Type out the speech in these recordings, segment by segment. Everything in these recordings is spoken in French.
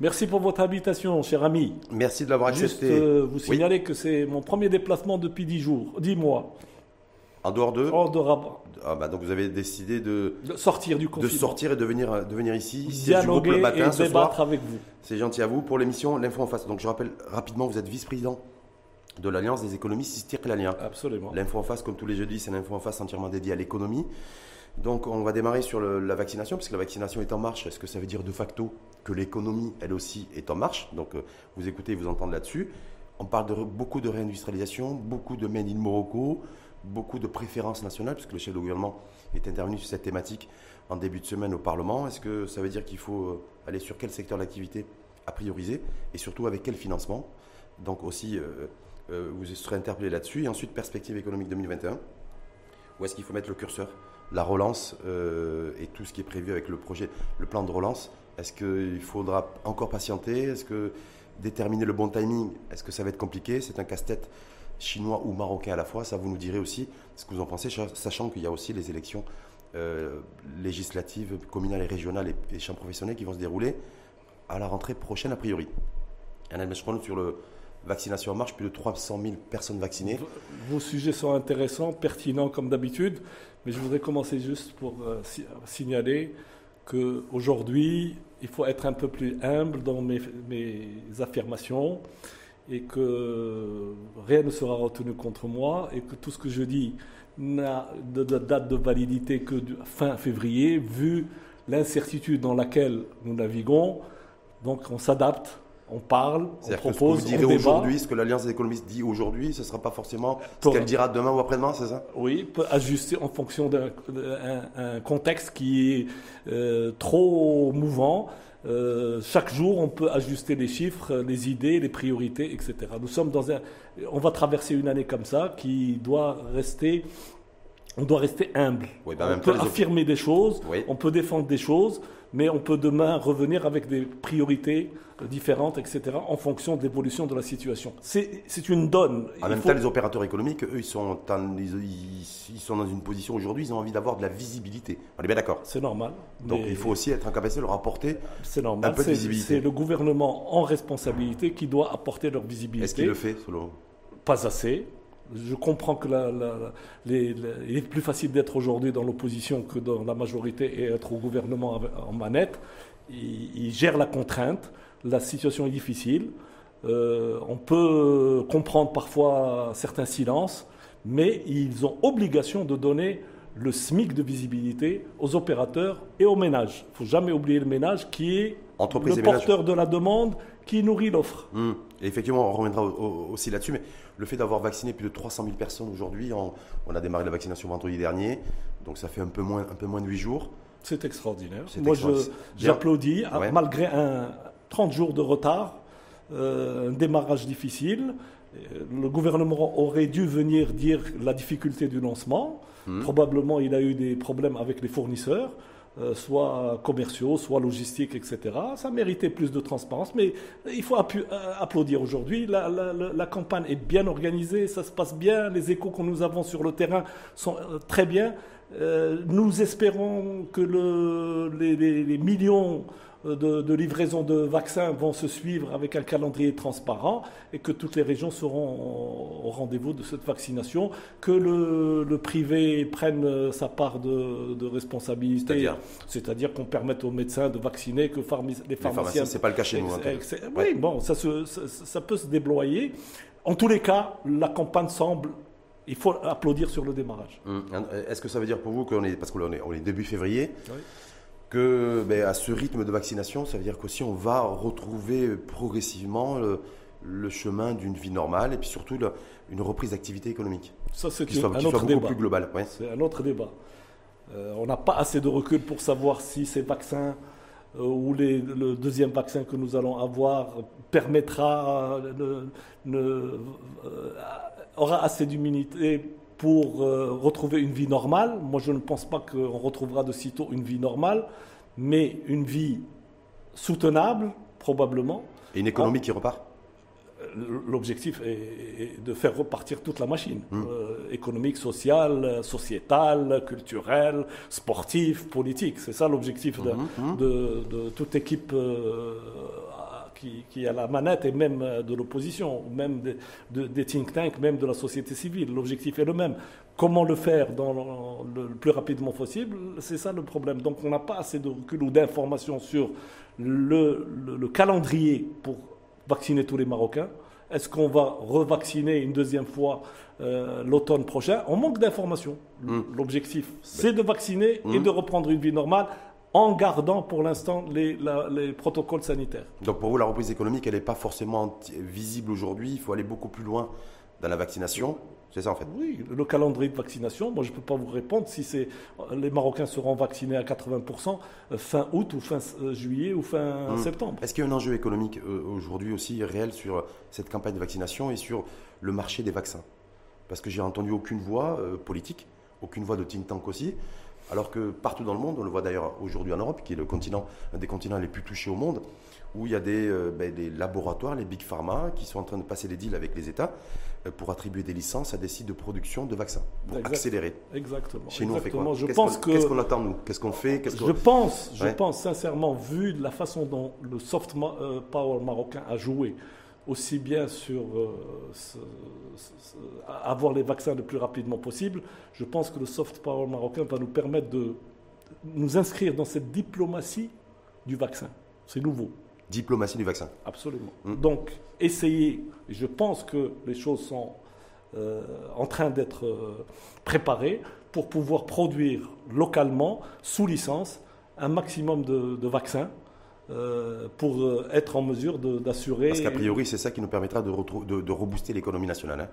Merci pour votre invitation, cher ami. Merci de l'avoir accepté. Juste euh, vous signaler que c'est mon premier déplacement depuis 10 jours, 10 mois. En dehors de Hors de Rabat. Ah bah donc vous avez décidé de, De sortir du de sortir et de venir, de venir ici. siège du groupe le matin et ce débattre soir. avec vous. C'est gentil à vous. Pour l'émission L'Info en face. Donc je rappelle rapidement, vous êtes vice-président de l'Alliance des économistes Sistir-Lania. Absolument. L'info en face, comme tous les jeudis, c'est l'info en face entièrement dédiée à l'économie. Donc on va démarrer sur le- la vaccination, puisque la vaccination est en marche. Est-ce que ça veut dire de facto que l'économie, elle aussi, est en marche Donc euh, vous écoutez, vous entendez là-dessus. On parle de beaucoup de réindustrialisation, beaucoup de Made in Morocco, beaucoup de préférences nationales, puisque le chef de gouvernement est intervenu sur cette thématique en début de semaine au Parlement. Est-ce que ça veut dire qu'il faut euh, aller sur quel secteur d'activité à prioriser et surtout avec quel financement? Donc aussi, euh, vous serez interpellé là-dessus. Et ensuite, perspective économique 2021. Où est-ce qu'il faut mettre le curseur? La relance et tout ce qui est prévu avec le projet, le plan de relance. Est-ce qu'il faudra encore patienter? Est-ce que déterminer le bon timing, est-ce que ça va être compliqué? C'est un casse-tête chinois ou marocain à la fois. Ça, vous nous direz aussi ce que vous en pensez, sachant qu'il y a aussi les élections euh, législatives, communales et régionales et, et champs professionnels qui vont se dérouler à la rentrée prochaine a priori. Meshron sur le vaccination en marche, plus de 300 000 personnes vaccinées. Vos sujets sont intéressants, pertinents comme d'habitude, mais je voudrais commencer juste pour euh, si- signaler qu'aujourd'hui, il faut être un peu plus humble dans mes, affirmations et que rien ne sera retenu contre moi et que tout ce que je dis n'a de, date de validité que fin février, vu l'incertitude dans laquelle nous naviguons. Donc on s'adapte, on parle, on C'est-à-dire que ce que propose, vous direz aujourd'hui, ce que l'Alliance des économistes dit aujourd'hui, ce ne sera pas forcément ce qu'elle dira demain ou après-demain, c'est ça? Oui, peut ajuster en fonction d'un un- un contexte qui est euh, trop mouvant. Euh, chaque jour, on peut ajuster les chiffres, les idées, les priorités, etc. Nous sommes dans un, on va traverser une année comme ça qui doit rester, on doit rester humble. Oui, ben, en on peut affirmer des choses, Oui. on peut défendre des choses, mais on peut demain revenir avec des priorités euh, différentes, etc. En fonction de l'évolution de la situation. C'est une donne. En Il même faut- temps, les opérateurs économiques, eux, ils sont, en- ils, sont dans une position aujourd'hui, ils ont envie d'avoir de la visibilité. On est bien d'accord C'est normal. Donc il faut aussi être en capacité de leur apporter. C'est normal. Un peu de C'est- visibilité. C'est le gouvernement en responsabilité qui doit apporter leur visibilité. Est-ce qu'il le fait selon Pas assez. Je comprends que la- la- la- les- les- il est plus facile d'être aujourd'hui dans l'opposition que dans la majorité et être au gouvernement en manette. Il, il gère la contrainte. La situation est difficile. Euh, on peut comprendre parfois certains silences, mais ils ont obligation de donner le SMIC de visibilité aux opérateurs et aux ménages. Il ne faut jamais oublier le ménage qui est Entreprise le porteur de la demande qui nourrit l'offre. Hum. Et effectivement, on reviendra au- au- aussi là-dessus, mais le fait d'avoir vacciné plus de 300 000 personnes aujourd'hui, on, on a démarré la vaccination vendredi dernier, donc ça fait un peu moins, un peu moins de 8 jours. C'est extraordinaire. Moi, j'applaudis, hein, Ouais. malgré un 30 jours de retard, euh, un démarrage difficile. Euh, Le gouvernement aurait dû venir dire la difficulté du lancement. Hmm. Probablement, il a eu des problèmes avec les fournisseurs, soit commerciaux, soit logistiques, etc. Ça méritait plus de transparence, mais il faut euh, applaudir aujourd'hui. La, campagne est bien organisée, ça se passe bien. Les échos que nous avons sur le terrain sont euh, très bien. Euh, nous espérons que le- les, les- les millions de, de livraisons de vaccins vont se suivre avec un calendrier transparent et que toutes les régions seront au rendez-vous de cette vaccination, que le, le privé prenne euh, sa part de, de responsabilité, C'est-à-dire qu'on permette aux médecins de vacciner, que pharmi- les Les pharmaciens... c'est pas le cas chez nous. hein. Oui, bon, ça, se- ça, ça peut se déployer. En tous les cas, la campagne semble... Il faut applaudir sur le démarrage. Hum. Est-ce que ça veut dire pour vous qu'on est, parce qu'on est, on est début février, Oui. Que ben, à ce rythme de vaccination, ça veut dire qu'aussi on va retrouver progressivement le, le chemin d'une vie normale et puis surtout le- une reprise d'activité économique Ça, c'est un autre débat. plus globale. Ouais. C'est un autre débat. Euh, on n'a pas assez de recul pour savoir si ces vaccins euh, ou les- le deuxième vaccin que nous allons avoir permettra, euh, ne- ne- euh, aura assez d'immunité pour euh, retrouver une vie normale. Moi, je ne pense pas qu'on retrouvera de sitôt une vie normale, mais une vie soutenable, probablement. Et une économie qui repart L'objectif est, est de faire repartir toute la machine, euh, économique, sociale, sociétale, culturelle, sportive, politique. C'est ça l'objectif de, de- de toute équipe euh, qui, qui, a la manette et même de l'opposition, même des think tanks, même de la société civile. L'objectif est le même. Comment le faire dans le, plus rapidement possible C'est ça le problème. Donc on n'a pas assez de recul ou d'informations sur le, le, calendrier pour vacciner tous les Marocains. Est-ce qu'on va revacciner une deuxième fois euh, l'automne prochain? On manque d'informations. Hmm. L'objectif, c'est de vacciner et hmm. de reprendre une vie normale en gardant pour l'instant les, les, protocoles sanitaires. Donc pour vous, la reprise économique, elle n'est pas forcément visible aujourd'hui. Il faut aller beaucoup plus loin dans la vaccination. C'est ça en fait. Oui, le calendrier de vaccination, moi je ne peux pas vous répondre si c'est les Marocains seront vaccinés à 80% euh, fin août ou fin euh, juillet ou fin hmm. septembre. Est-ce qu'il y a un enjeu économique euh, aujourd'hui aussi réel sur cette campagne de vaccination et sur le marché des vaccins? Parce que j'ai entendu aucune voix politique, aucune voix de think tank aussi. Alors que partout dans le monde, on le voit d'ailleurs aujourd'hui en Europe, qui est le continent, un des continents les plus touchés au monde, où il y a des, ben, des laboratoires, les big pharma, qui sont en train de passer des deals avec les États euh, pour attribuer des licences à des sites de production de vaccins, pour accélérer. Exactement. Chez nous, on fait quoi Qu'est-ce qu'on attend, nous Qu'est-ce qu'on fait Je pense, je pense sincèrement, vu la façon dont le soft euh, power marocain a joué, aussi bien sur euh, avoir les vaccins le plus rapidement possible, je pense que le soft power marocain va nous permettre de nous inscrire dans cette diplomatie du vaccin. C'est nouveau diplomatie du vaccin. Absolument. Hmm. Donc, essayer, je pense que les choses sont euh, en train d'être euh, préparées pour pouvoir produire localement, sous licence, un maximum de, vaccins euh, pour être en mesure d'assurer. Parce qu'a priori, c'est ça qui nous permettra de, de, de rebooster l'économie nationale. Hein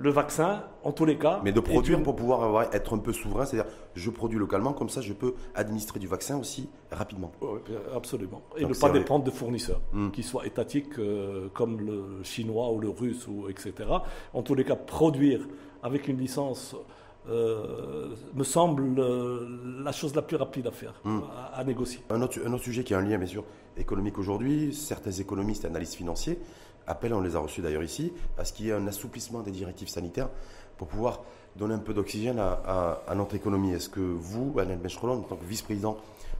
le vaccin, en tous les cas. Mais de produire pour pouvoir être un peu souverain, c'est-à-dire je produis localement, comme ça je peux administrer du vaccin aussi rapidement. Oui, absolument. Et ne pas dépendre de fournisseurs, hmm. qui soient étatiques euh, comme le chinois ou le russe, ou, etc. En tous les cas, produire avec une licence. Euh, me semble euh, la chose la plus rapide à faire, hmm. à, négocier. Un autre, un autre, sujet qui a un lien, bien sûr, économique aujourd'hui, certains économistes et analystes financiers appel, on les a reçus d'ailleurs ici, à ce qu'il y ait un assouplissement des directives sanitaires pour pouvoir donner un peu d'oxygène à, notre économie. Est-ce que vous, Alain Benchrolon, en tant que vice-président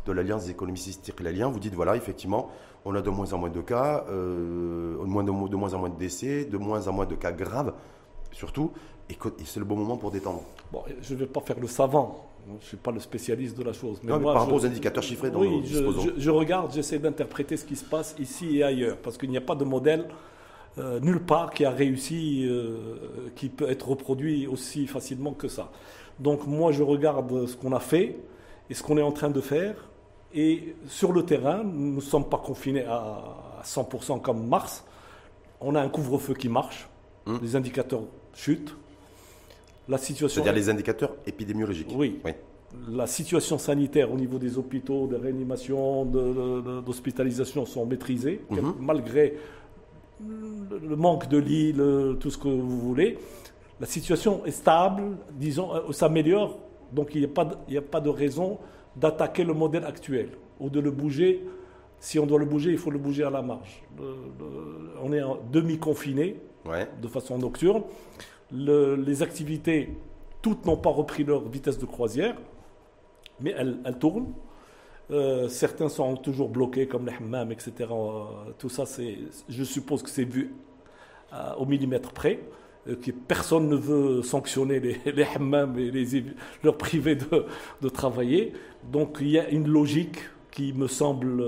de l'Alliance des économistes vous dites voilà, effectivement, on a de moins en moins de cas, euh, de, moins, de, moins en moins de décès, de moins en moins de cas graves, surtout, et, c'est le bon moment pour détendre. Bon, je ne vais pas faire le savant, je ne suis pas le spécialiste de la chose. Mais par rapport aux indicateurs chiffrés dont oui, je, je, regarde, j'essaie d'interpréter ce qui se passe ici et ailleurs, parce qu'il n'y a pas de modèle euh, nulle part qui a réussi, euh, qui peut être reproduit aussi facilement que ça. Donc moi, je regarde ce qu'on a fait et ce qu'on est en train de faire. Et sur le terrain, nous ne sommes pas confinés à 100% comme mars. On a un couvre-feu qui marche. Hum. Les indicateurs chutent. La situation. C'est-à-dire les indicateurs épidémiologiques. Oui. oui. La situation sanitaire au niveau des hôpitaux, de réanimation, d'hospitalisation sont maîtrisées, hum. malgré le manque de lits, tout ce que vous voulez. La situation est stable, disons, euh, s'améliore. Donc il n'y a, pas de, a pas de raison d'attaquer le modèle actuel ou de le bouger. Si on doit le bouger, il faut le bouger à la marge. on est demi-confiné de façon nocturne. Les activités, toutes n'ont pas repris leur vitesse de croisière, mais elles, elles tournent. Euh, certains sont toujours bloqués, comme les hammams, etc. Euh, tout ça, je suppose que c'est vu euh, au millimètre près. que personne ne veut sanctionner les, les hammams et les, leur priver de, travailler. Donc il y a une logique qui me semble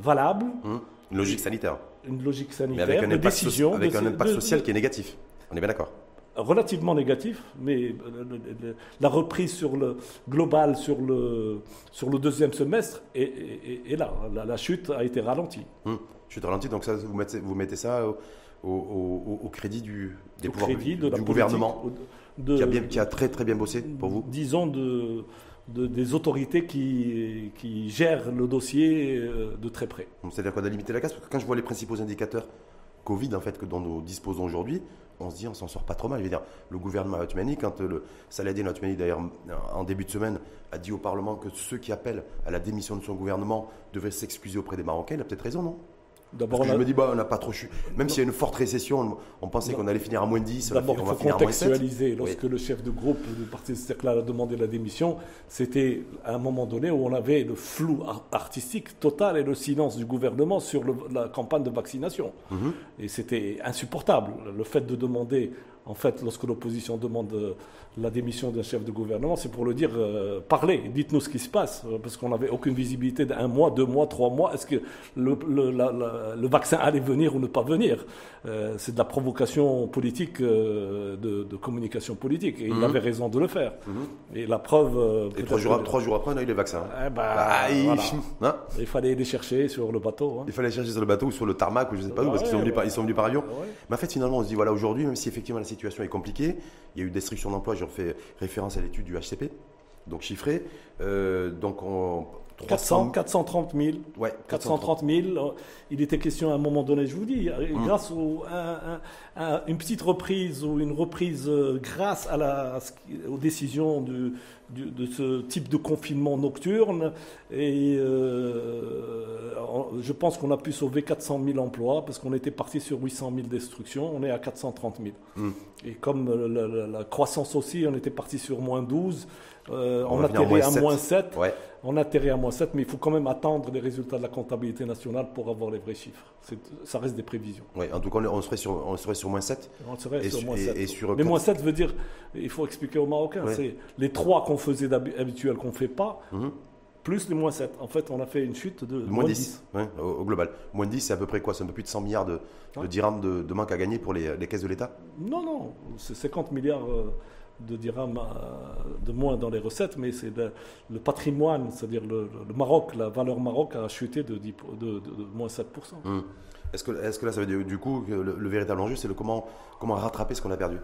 valable. Hum, une logique sanitaire. Une logique sanitaire, Mais avec un impact, décision, avec un impact social qui est négatif. On est bien d'accord relativement négatif, mais euh, la reprise sur le global sur le, sur le deuxième semestre est, là. La, chute a été ralentie. Hum, chute ralentie, donc ça, vous, mettez, vous mettez ça au, crédit du, des pouvoirs, du, gouvernement qui, a bien, qui, a très très bien bossé pour vous Disons de, des autorités qui, qui, gèrent le dossier euh, de très près. C'est-à-dire qu'on a limité la casse, parce que quand je vois les principaux indicateurs Covid en fait que dont nous disposons aujourd'hui, on se dit on s'en sort pas trop mal. Je veux dire, le gouvernement ottomani, quand le Saladin Otmani d'ailleurs en début de semaine a dit au Parlement que ceux qui appellent à la démission de son gouvernement devaient s'excuser auprès des Marocains, il a peut-être raison, non? D'abord, je me dis, bah, on n'a pas trop chuté. Même s'il y a une forte récession, on, pensait qu'on allait finir à moins 10. D'abord, il faut contextualiser. Lorsque le chef de groupe du Parti socialiste a demandé la démission, c'était à un moment donné où on avait le flou artistique total et le silence du gouvernement sur la campagne de vaccination. Mhm. Et c'était insupportable. Le fait de demander en fait, lorsque l'opposition demande euh, la démission d'un chef de gouvernement, c'est pour le dire euh, parlez, dites-nous ce qui se passe, euh, parce qu'on n'avait aucune visibilité d'un mois, deux mois, trois mois. Est-ce que le, le, vaccin allait venir ou ne pas venir C'est de la provocation politique, de, communication politique, et il mhm. avait raison de le faire. Mhm. Et la preuve. et trois jours, trois jours, après, on a eu les vaccins. Eh ben, ah, hein il, fallait les chercher sur le bateau. Hein. Il fallait les chercher sur le bateau ou sur le tarmac ou je ne sais pas où, parce qu'ils sont, venus par, ils sont venus par avion. Mais en fait, finalement, on se dit voilà, aujourd'hui, même si effectivement la situation est compliquée. Il y a eu destruction d'emplois, je fais référence à l'étude du HCP, donc chiffré. Euh, donc on, 400, 430 000. Ouais, 430 000. Il était question à un moment donné, je vous dis, mmh. grâce à, une petite reprise ou une reprise euh, grâce à la, aux décisions de ce type de confinement nocturne. Et euh, je pense qu'on a pu sauver 400 000 emplois parce qu'on était parti sur 800 000 destructions. On est à 430 000. Mmh. Et comme la, la, croissance aussi, on était parti sur moins 12. Euh, on, a atterrit à moins 7. On atterrit à moins 7, mais il faut quand même attendre les résultats de la comptabilité nationale pour avoir les vrais chiffres. Ça reste des prévisions. Oui, en tout cas, on serait sur, on serait sur moins 7. On serait sur moins 7. mais moins 7 veut dire, il faut expliquer aux Marocains, c'est les 3 qu'on faisait d'habituel qu'on ne fait pas. Mhm. Plus les moins 7. En fait, on a fait une chute de, moins 10. au, global. Moins 10, c'est à peu près quoi? C'est un peu plus de 100 milliards de, dirhams de, manque à gagner pour les, caisses de l'État? Non, non. C'est 50 milliards. Euh, de dirhams euh, de moins dans les recettes, mais c'est le, patrimoine, c'est-à-dire le, Maroc, la valeur Maroc a chuté de, moins 7%. Hum. Est-ce que, est que là, ça veut dire du coup que le, véritable enjeu, c'est comment, comment rattraper ce qu'on a perdu?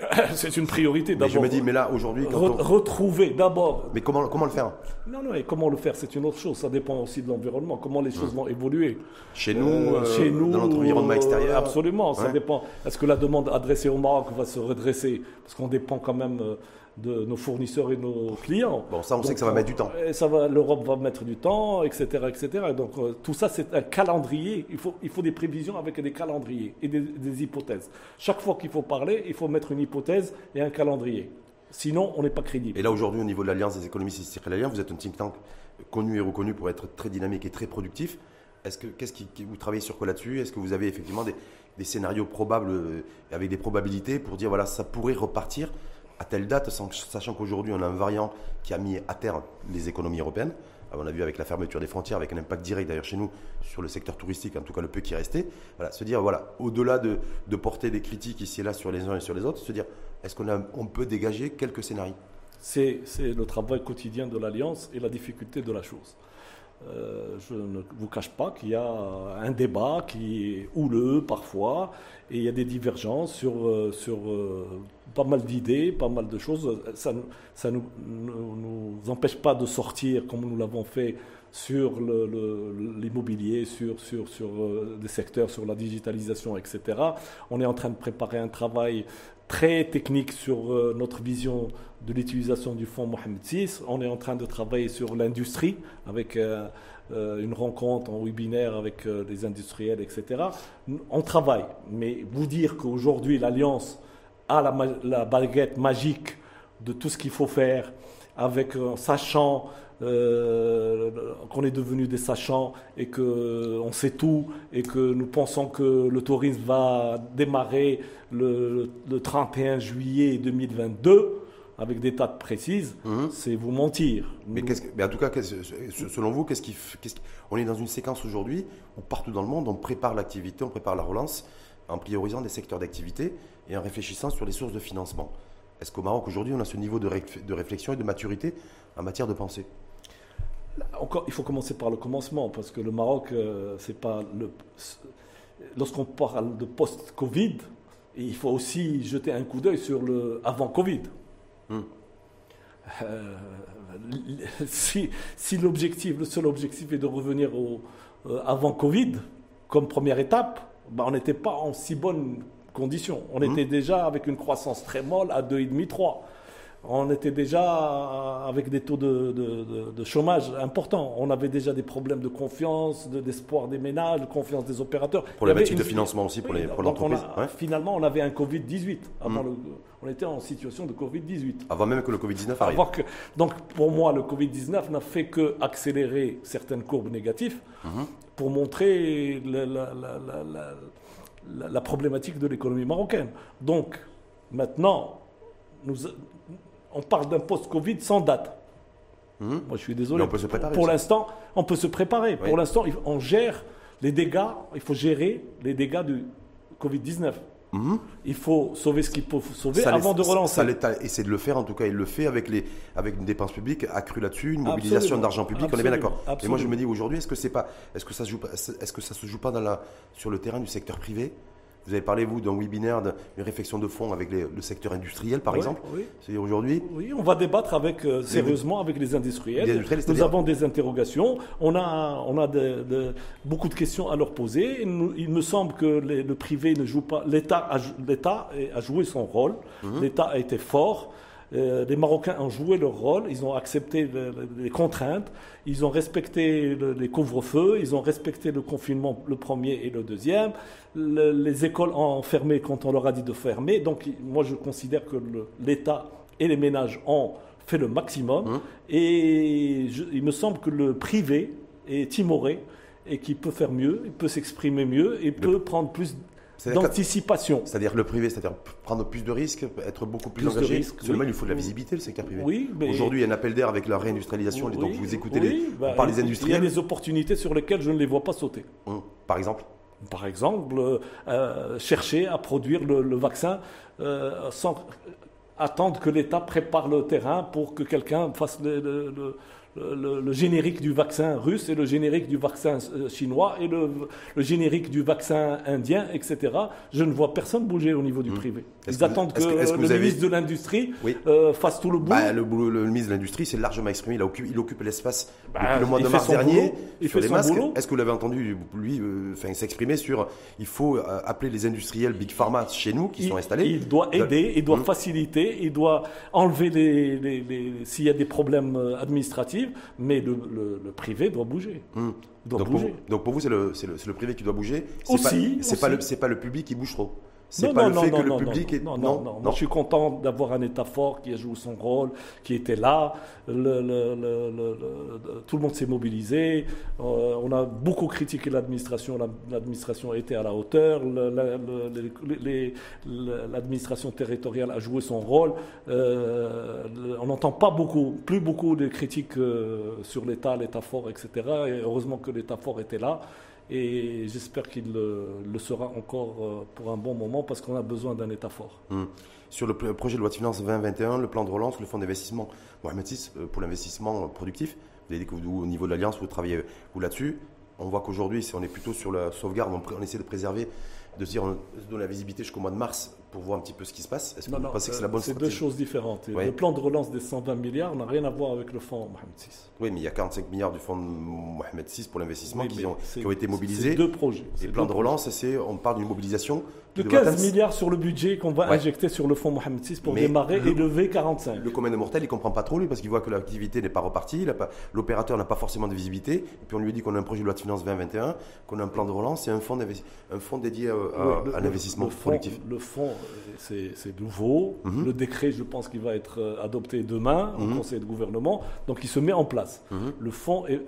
c'est une priorité d'abord. Je me dis, mais là, aujourd'hui. Retrouver d'abord. Mais comment, comment le faire? Non, non, et comment le faire, c'est une autre chose. Ça dépend aussi de l'environnement, comment les choses hum. vont évoluer. Chez nous, euh, euh, chez nous dans notre environnement extérieur Absolument, ça dépend. Est-ce que la demande adressée au Maroc va se redresser? Parce qu'on dépend quand même euh, de nos fournisseurs et nos clients. Bon, ça, on sait que ça va mettre du temps. ça va, l'Europe va mettre du temps, etc., etc. Donc euh, tout ça, c'est un calendrier. Il faut, il faut des prévisions avec des calendriers et des, hypothèses. Chaque fois qu'il faut parler, il faut mettre une hypothèse et un calendrier. Sinon, on n'est pas crédible. Et là, aujourd'hui, au niveau de l'Alliance des économistes israéliens, vous êtes un think tank connu et reconnu pour être très dynamique et très productif. Est-ce que, qu'est-ce qui, vous travaillez sur quoi là-dessus? Est-ce que vous avez effectivement des, des scénarios probables euh, avec des probabilités pour dire voilà, ça pourrait repartir? À telle date, sachant qu'aujourd'hui on a un variant qui a mis à terre les économies européennes. On a vu avec la fermeture des frontières, avec un impact direct d'ailleurs chez nous sur le secteur touristique, en tout cas le peu qui restait. Voilà, se dire, voilà, au-delà de, porter des critiques ici et là sur les uns et sur les autres, se dire, est-ce qu'on on peut dégager quelques scénarios? C'est le travail quotidien de l'Alliance et la difficulté de la chose. Euh, je ne vous cache pas qu'il y a un débat qui est houleux parfois, et il y a des divergences sur, euh, sur euh, pas mal d'idées, pas mal de choses. Ça ne nous, nous, empêche pas de sortir comme nous l'avons fait sur l'immobilier, sur, sur, sur des secteurs, sur la digitalisation, etc. On est en train de préparer un travail très technique sur notre vision de l'utilisation du fonds Mohamed VI. On est en train de travailler sur l'industrie avec euh, euh, une rencontre en webinaire avec euh, les industriels, etc. On travaille, mais vous dire qu'aujourd'hui l'Alliance a la, baguette magique de tout ce qu'il faut faire, avec sachant qu'on est devenu des sachants et qu'on sait tout et que nous pensons que le tourisme va démarrer le 31 juillet 2022 avec des dates précises, mhm. c'est vous mentir. Mais, mais, en tout cas, selon vous, qu'est-ce qui, on est dans une séquence aujourd'hui où partout dans le monde, on prépare l'activité, on prépare la relance en priorisant des secteurs d'activité et en réfléchissant sur les sources de financement. Est-ce qu'au Maroc aujourd'hui, on a ce niveau de, de, réflexion et de maturité en matière de pensée? Encore, il faut commencer par le commencement parce que le Maroc, euh, c'est pas le. Lorsqu'on parle de post-Covid, il faut aussi jeter un coup d'œil sur le avant-Covid. Euh, si, si l'objectif, le seul objectif est de revenir au, euh, avant Covid, comme première étape, bah, on n'était pas en si bonne condition. On mmh. était déjà avec une croissance très molle à 2,5-3. On était déjà avec des taux de, chômage importants. On avait déjà des problèmes de confiance, d'espoir des ménages, de confiance des opérateurs. Les métiers de financement aussi, pour l'entreprise. Finalement, on avait un Covid-18. Mmh. on était en situation de Covid-18. Avant même que le Covid-19 arrive. donc pour moi, le Covid-19 n'a fait que accélérer certaines courbes négatives mmh. pour montrer la problématique de l'économie marocaine. Donc maintenant, nous, on parle d'un post-Covid sans date. Hmm. Moi, je suis désolé. on peut se préparer. Pour l'instant, on peut se préparer. Pour l'instant, on gère les dégâts. Il faut gérer les dégâts du Covid-19. Hmm. Il faut sauver ce qu'il faut sauver avant de relancer. L'État essaie de le faire, en tout cas, il le fait avec, les, avec une dépense publique accrue là-dessus, une mobilisation d'argent public, on est bien d'accord. Et moi, je me dis aujourd'hui, est-ce que, c'est pas, est-ce que ça se joue pas, est-ce que ça se joue pas dans la, sur le terrain du secteur privé? Vous avez parlé, vous, d'un webinaire, d'une réflexion de fond avec le secteur industriel, par exemple. Oui. C'est aujourd'hui Oui, on va débattre avec, euh, sérieusement avec les industriels. Nous avons des interrogations. On a, on a beaucoup de questions à leur poser. Il, me semble que le privé ne joue pas. L'État a, a, joué son rôle. Mhm. L'État a été fort. Euh, les Marocains ont joué leur rôle, ils ont accepté les contraintes, ils ont respecté les couvre-feux, ils ont respecté le confinement, le premier et le deuxième. les écoles ont fermé quand on leur a dit de fermer. Donc moi je considère que l'État et les ménages ont fait le maximum. Mmh. Et il me semble que le privé est timoré et qu'il peut faire mieux, il peut s'exprimer mieux et peut prendre plus d'anticipation. C'est-à-dire le privé, c'est-à-dire prendre plus de risques, être beaucoup plus, engagé. Seulement, il faut de la visibilité, le secteur privé. Oui, Aujourd'hui, il y a un appel d'air avec la réindustrialisation. donc, vous écoutez les, bah, on des industriels. Il y a des opportunités sur lesquelles je ne les vois pas sauter. Hum, par exemple Par exemple, euh, chercher à produire le, vaccin euh, sans attendre que l'État prépare le terrain pour que quelqu'un fasse le le, générique du vaccin russe et le générique du vaccin euh, chinois et le, générique du vaccin indien, etc. Je ne vois personne bouger au niveau du hmm. privé. Ils attendent que, le ministre de l'Industrie euh, fasse tout le boulot. Bah, le, ministre de l'Industrie s'est largement exprimé. Il, occupe, il occupe l'espace bah, depuis le mois de mars dernier il fait les masques. Est-ce que vous l'avez entendu, lui, euh, s'exprimer sur il faut appeler les industriels Big Pharma chez nous qui sont installés Il doit aider, il doit hmm. faciliter, il doit enlever les s'il y a des problèmes administratifs mais le, privé doit bouger. Hmm. donc, Pour vous, c'est le, le, privé qui doit bouger Aussi. C'est pas, pas, le public qui bouge trop. C'est pas le fait que le public est... non, non, non, je suis content d'avoir un État fort qui a joué son rôle, qui était là. Le, tout le monde s'est mobilisé. Euh, on a beaucoup critiqué l'administration. L'administration a été à la hauteur. L'administration territoriale a joué son rôle. Euh, on n'entend pas beaucoup, plus beaucoup de critiques euh, sur l'État, l'État fort, etc. Et heureusement que l'État fort était là et j'espère qu'il le, sera encore euh, pour un bon moment parce qu'on a besoin d'un État fort. Hmm. Sur le projet de loi de finances 2021, le plan de relance, le fonds d'investissement euh, pour l'investissement productif, vous avez dit que vous, au niveau de l'Alliance, vous travaillez vous là-dessus. On voit qu'aujourd'hui, on est plutôt sur la sauvegarde, on, essaie de préserver, de se dire, on donne la visibilité jusqu'au mois de mars pour voir un petit peu ce qui se passe Est-ce que vous pensez que c'est la bonne C'est deux choses différentes. Le plan de relance des 120 milliards n'a rien à voir avec le fonds Mohamed VI. Oui, mais il y a 45 milliards du fonds Mohamed VI pour l'investissement qui, ont, qui ont été mobilisés. deux projets. Et le plan de relance, c'est, on parle d'une mobilisation de 15 milliards sur le budget qu'on va injecter sur le fonds Mohamed VI pour démarrer et lever 45. Le commun de mortel, il ne comprend pas trop, lui, parce qu'il voit que l'activité n'est pas repartie, l'opérateur n'a pas forcément de visibilité, et puis on lui dit qu'on a un projet de loi de finances 2021, qu'on a un plan de relance et un fonds, un fonds dédié à, l'investissement collectif. Le fonds, c'est c'est nouveau. Mhm. Le décret, je pense qu'il va être euh, adopté demain au mhm. Conseil de gouvernement. Donc il se met en place. Mhm. Le fonds, est,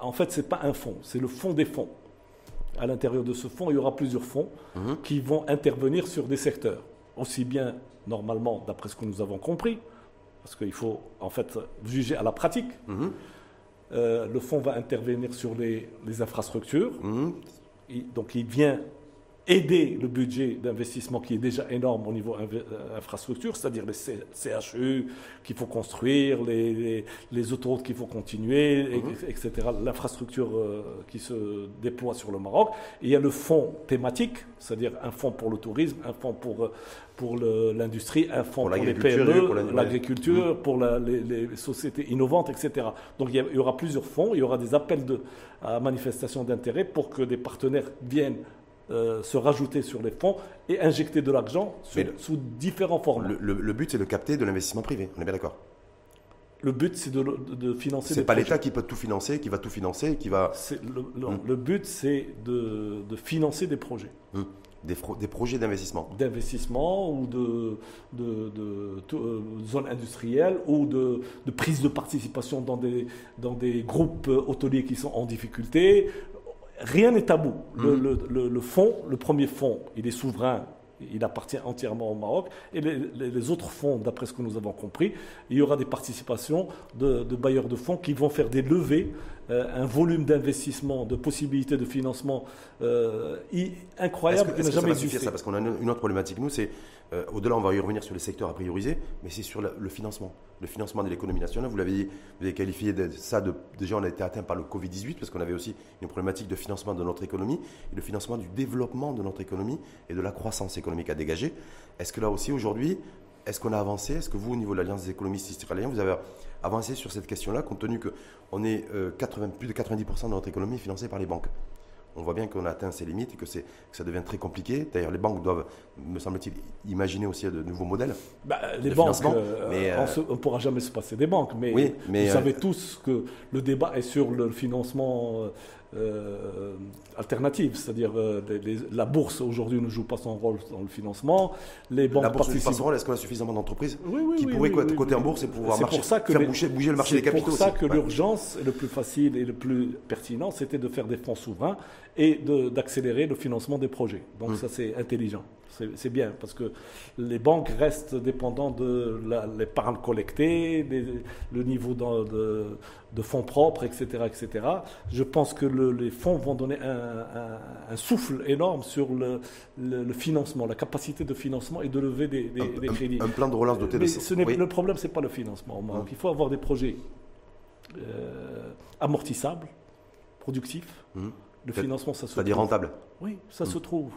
en fait, ce n'est pas un fonds, c'est le fonds des fonds. À l'intérieur de ce fonds, il y aura plusieurs fonds qui vont intervenir sur des secteurs. Aussi bien, normalement, d'après ce que nous avons compris, parce qu'il faut en fait juger à la pratique. Euh, le fonds va intervenir sur les, infrastructures. donc il vient aider le budget d'investissement qui est déjà énorme au niveau euh, infrastructure, c'est-à-dire les CHU qu'il faut construire, les, les, autoroutes qu'il faut continuer, mhm. etc., l'infrastructure euh, qui se déploie sur le Maroc. Et il y a le fonds thématique, c'est-à-dire un fonds pour le tourisme, un fonds pour, euh, pour l'industrie, un fonds pour, les PME, l'agriculture, pour, mhm. les, sociétés innovantes, etc. Donc il y, aura plusieurs fonds, il y aura des appels de, à manifestation d'intérêt pour que des partenaires viennent euh, se rajouter sur les fonds et injecter de l'argent sous différents formats. Le, Le, le- le but, c'est de capter de l'investissement privé. On est bien d'accord? but, c'est de, le- de financer C'est pas l'État qui peut tout financer, qui va tout financer, qui va le, le- Hmm. le but, c'est de, de financer des projets Hum. des, projets d'investissement. d'investissement ou de, de, de- de- euh, zones industrielles ou de, de prise de participation dans des, dans des groupes euh, hôteliers qui sont en difficulté. Rien n'est tabou. Le, Mhm. le- le- le fonds, le premier fonds, il est souverain. Il appartient entièrement au Maroc. Et les, les- les autres fonds, d'après ce que nous avons compris, il y aura des participations de, de bailleurs de fonds qui vont faire des levées, un volume d'investissement, de possibilités de financement euh, incroyable est-ce n'a ça jamais va suffire ça Parce qu'on a une, une autre problématique, nous, c'est, euh, au-delà, on va y revenir sur les secteurs à prioriser, mais c'est sur la- le financement. Le financement de l'économie nationale, vous l'avez dit, vous avez qualifié de, ça de, déjà on a été atteint par le Covid-18, parce qu'on avait aussi une problématique de financement de notre économie, et le financement du développement de notre économie et de la croissance économique à dégager. Est-ce que là aussi, aujourd'hui, est-ce qu'on a avancé? Est-ce que vous, au niveau de l'Alliance des économistes israéliens, vous avez avancé sur cette question-là, compte tenu qu'on est euh, 80, plus de 90% de notre économie financée par les banques? On voit bien qu'on a atteint ses limites et que, ça devient très compliqué. D'ailleurs, les banques doivent, me semble-t-il, imaginer aussi de nouveaux modèles. Bah, les de banques, euh, mais, on euh, ne pourra jamais se passer des banques. Mais, Oui, mais, vous euh, savez tous que le débat est sur le financement euh, alternatif. C'est-à-dire euh, la bourse aujourd'hui ne joue pas son rôle dans le financement. Les banques la bourse joue pas son rôle, est-ce qu'on a suffisamment d'entreprises Oui, oui, qui oui, pourraient oui. en bourse et pouvoir C'est marcher, pour ça que faire les- bouger, bouger le marché des C'est capitaux pour ça aussi. que Ouais. l'urgence, le plus facile et le plus pertinent, c'était de faire des fonds souverains et d'accélérer le financement des projets. Donc Mm. ça, c'est intelligent. C'est bien parce que les banques restent dépendantes de l'épargne collectée, des- le niveau de, de fonds propres, etc., etc. Je pense que le- les fonds vont donner un, un- un souffle énorme sur le, le- financement, la capacité de financement et de lever des, des- Un- des un- crédits. Un, plan de relance doté de ce n'est- oui. le problème, c'est pas le financement. au Maroc. Mm. Il faut avoir des projets euh, amortissables, productifs. Mhm. Le financement, ça se C'est-à-dire trouve. rentable. Oui, ça se trouve.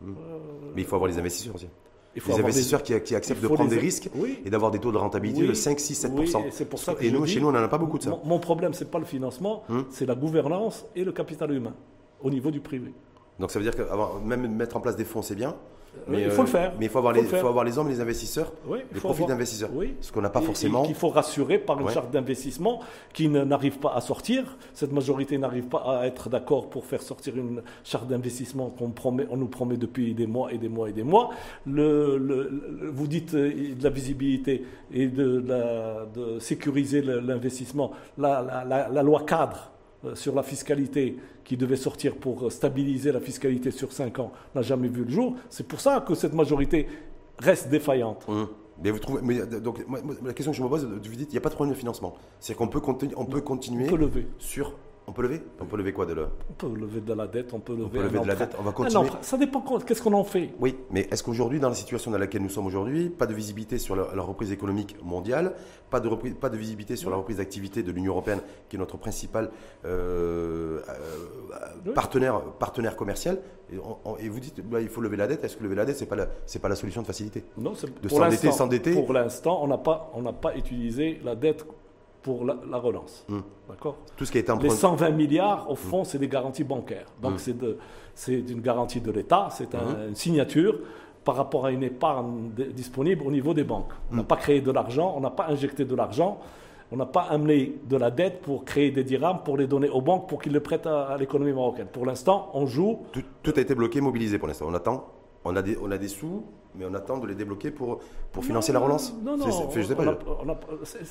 Mm. Euh, Mais il faut avoir les investisseurs aussi. il faut Les des- investisseurs qui, qui acceptent de prendre les- des risques Oui. et d'avoir des taux de rentabilité Oui. de 5, 6, 7%. Oui, et pour ça que et nous, dis- chez nous, on n'en a pas beaucoup de ça. Mon, problème, c'est pas le financement, Hum. c'est la gouvernance et le capital humain au niveau du privé. Donc ça veut dire que avoir- même mettre en place des fonds, c'est bien. Oui, Mais, il faut euh, le faire. Mais il faut avoir, Faut les, le faut avoir les hommes les investisseurs, Oui, les profils avoir- d'investisseurs. Oui. Ce qu'on n'a pas Et- et forcément. qu'il faut rassurer par une Ouais. charte d'investissement qui n'arrive pas à sortir. Cette majorité n'arrive pas à être d'accord pour faire sortir une charte d'investissement qu'on on nous promet depuis des mois et des mois et des mois. Le- le- le- vous dites euh, de la visibilité et de, sécuriser l'investissement. La, la- la- la loi cadre euh, sur la fiscalité qui devait sortir pour stabiliser la fiscalité sur 5 ans n'a jamais vu le jour. C'est pour ça que cette majorité reste défaillante. Hum. Mais vous trouvez, mais, donc, moi, la question que je me pose, vous dites, il n'y a pas de problème de financement. C'est qu'on peut, conti- on peut continuer On peut lever. sur. On peut lever? On peut lever quoi de le... On peut lever de la dette, on peut lever, peut lever de la dette, on va Un continuer. Ça dépend qu'est-ce qu'on en fait? Oui, mais est-ce qu'aujourd'hui, dans la situation dans laquelle nous sommes aujourd'hui, pas de visibilité sur la, la reprise économique mondiale, pas de, reprise- pas de visibilité sur la reprise d'activité de l'Union européenne, qui est notre principal euh, euh, Oui. partenaire, partenaire commercial, et, on- on- et vous dites bah, il faut lever la dette, est-ce que lever la dette, ce n'est pas, la- c'est pas la solution de facilité? Non, c'est- De s'endetter. Pour l'instant, on n'a pas, on n'a pas utilisé la dette pour la, la relance. Hum. D'accord Tout ce qui été Les emprunté. 120 milliards, au fond, c'est des garanties bancaires. Donc, Mm. c'est de- c'est une garantie de l'État, c'est un- une signature par rapport à une épargne disponible au niveau des banques. On n'a pas créé de l'argent, on n'a pas injecté de l'argent, on n'a pas amené de la dette pour créer des dirhams, pour les donner aux banques, pour qu'ils le prêtent à, à l'économie marocaine. Pour l'instant, on joue Tout, tout a été bloqué, mobilisé pour l'instant. On attend. On a, des, on a des sous, mais on attend de les débloquer pour, pour financer la relance. Non, non,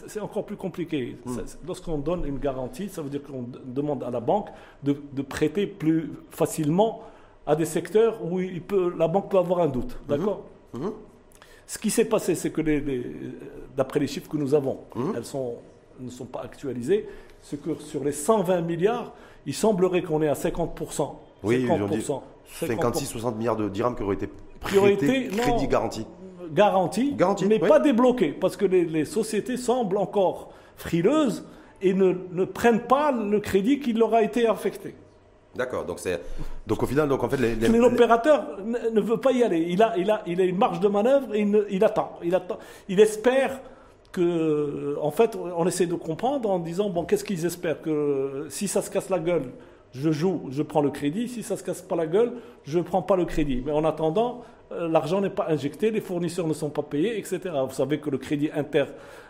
C'est- encore plus compliqué. Hmm. Lorsqu'on donne une garantie, ça veut dire qu'on demande à la banque de, de prêter plus facilement à des secteurs où il peut, la banque peut avoir un doute. D'accord Mhm. Ce qui s'est passé, c'est que les- les- d'après les chiffres que nous avons, elles sont, ne sont pas actualisées, c'est que sur les 120 milliards, il semblerait qu'on est à 50%. Oui, ils ont dit 50%. 56-60 milliards de dirhams qui auraient été Priorité, non. crédit garanti. garantie, Garantie, mais oui. pas débloquée, parce que les, les sociétés semblent encore frileuses et ne, ne prennent pas le crédit qui leur a été affecté. D'accord. Donc c'est donc au final donc en fait les, les- l'opérateur ne, ne veut pas y aller. Il a, il a, il a une marge de manœuvre et il, ne- il attend. Il attend. Il espère que, en fait, on essaie de comprendre en disant bon, qu'est-ce qu'ils espèrent? Que si ça se casse la gueule je joue, je prends le crédit. Si ça ne se casse pas la gueule, je ne prends pas le crédit. Mais en attendant, euh, l'argent n'est pas injecté, les fournisseurs ne sont pas payés, etc. Vous savez que le crédit inter,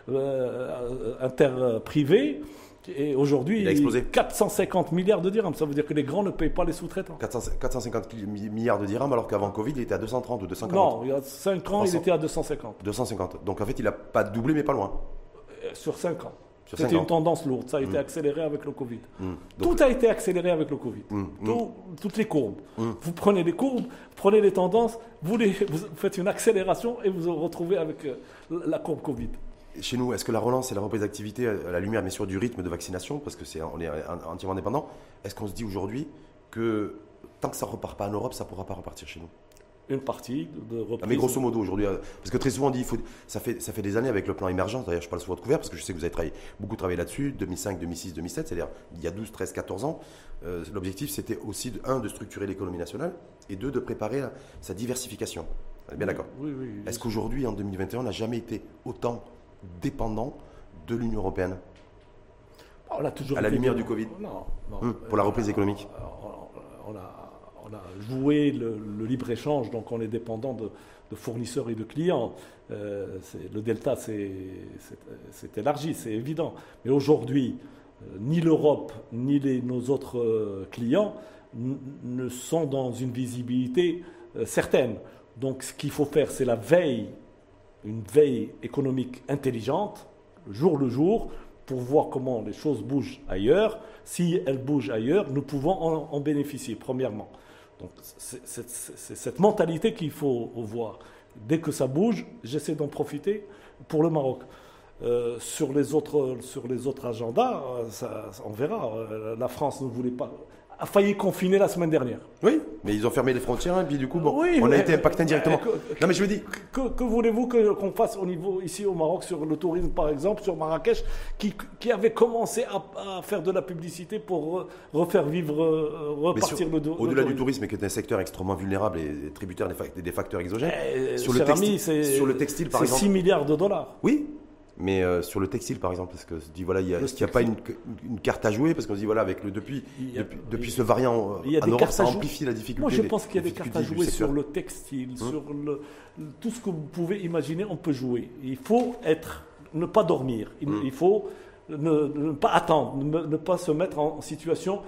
euh, inter privé et aujourd'hui, il a explosé. 450 milliards de dirhams. Ça veut dire que les grands ne payent pas les sous-traitants. 450 milliards de dirhams, alors qu'avant Covid, il était à 230 ou 240. Non, il y a 5 ans, il était à 250. 250. Donc en fait, il n'a pas doublé, mais pas loin. Euh, sur 5 ans. C'était une tendance lourde. Ça a été hmm. accéléré avec le Covid. Hmm. Tout a été accéléré avec le Covid. Hmm. toutes les courbes. Vous prenez les courbes, prenez les tendances, vous, les, vous faites une accélération et vous vous retrouvez avec euh, la courbe Covid chez nous, est-ce que la relance et la reprise d'activité, à la lumière bien sûr du rythme de vaccination, parce que c'est on est entièrement indépendant, est-ce qu'on se dit aujourd'hui que tant que ça ne repart pas en Europe, ça ne pourra pas repartir chez nous? Une partie de reprise. Ah, mais grosso modo aujourd'hui, euh, parce que très souvent on dit, il faut, ça, fait, ça fait des années avec le plan émergence, d'ailleurs je parle sous votre couvert parce que je sais que vous avez travaillé, beaucoup travaillé là-dessus, 2005, 2006, 2007, c'est-à-dire il y a 12, 13, 14 ans. Euh, l'objectif c'était aussi, un, de structurer l'économie nationale et deux, de préparer sa diversification. On est bien d'accord oui, oui, Est-ce qu'aujourd'hui, en 2021, on n'a jamais été autant dépendant de l'Union européenne? On a toujours À la lumière du Covid Non. Hum, pour la reprise économique on a, joué le, libre-échange, donc on est dépendant de, fournisseurs et de clients. Euh, le delta s'est élargi, c'est évident. Mais aujourd'hui, euh, ni l'Europe, ni nos autres euh, clients ne sont dans une visibilité certaine. Donc ce qu'il faut faire, c'est la veille une veille économique intelligente, jour le jour, pour voir comment les choses bougent ailleurs. Si elles bougent ailleurs, nous pouvons en, bénéficier, premièrement. Donc c'est cette mentalité qu'il faut voir. Dès que ça bouge, j'essaie d'en profiter pour le Maroc. Euh, sur, les autres, agendas, ça, on verra. Euh, la France ne voulait pas a failli confiner la semaine dernière. Oui, mais ils ont fermé les frontières et puis du coup, bon, on a été impacté indirectement. non, mais je veux dire. Que, voulez-vous qu'on fasse au niveau, ici au Maroc, sur le tourisme par exemple, sur Marrakech, qui, qui avait commencé à, faire de la publicité pour refaire vivre, euh, repartir le, dos. Au-delà du tourisme, qui est un secteur extrêmement vulnérable et tributaire des, facteurs exogènes, eh, sur, le textile, sur le textile, par exemple. 6 milliards de dollars. Oui, mais euh, sur le textile, par exemple, parce que se dit voilà, il n'y a, pas une, carte à jouer? Parce qu'on se dit voilà, avec le depuis, depuis, ce variant il y a en Europe, ça amplifie la difficulté. Moi, je pense qu'il y a des cartes à jouer sur le textile, hein? sur le, tout ce que vous pouvez imaginer, on peut jouer. Il faut être, ne pas dormir. Il, hein? faut ne, pas attendre, ne, pas se mettre en situation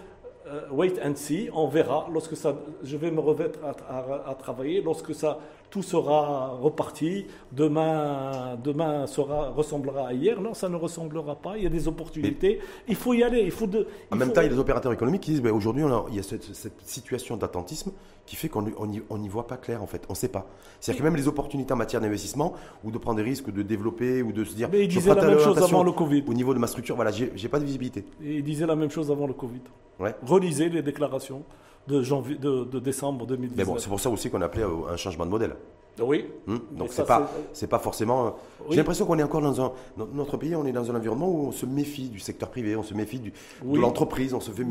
euh, wait and see, on verra. Lorsque ça, je vais me remettre à, à travailler, lorsque ça, tout sera reparti, demain, demain sera, ressemblera à hier. Non, ça ne ressemblera pas, il y a des opportunités, il faut y aller. Il faut de, en même temps, il y a des opérateurs économiques qui disent, ben, aujourd'hui, il y a cette, situation d'attentisme qui fait qu'on n'y voit pas clair, en fait, on ne sait pas. C'est-à-dire que même les opportunités en matière d'investissement, ou de prendre des risques, ou de développer, ou de se dire... Mais il disait la même chose avant le Covid. Au niveau de ma structure, voilà, j'ai pas de visibilité. Et il disait la même chose avant le Covid. Ouais. Relisez les déclarations de, janvier, de, décembre 2019. Mais bon, c'est pour ça aussi qu'on appelait un changement de modèle. Oui. Hmm? Donc c'est pas c'est pas forcément. J'ai l'impression qu'on est encore dans un notre pays, on est dans un environnement où on se méfie du secteur privé, on se méfie du, de l'entreprise, on se fait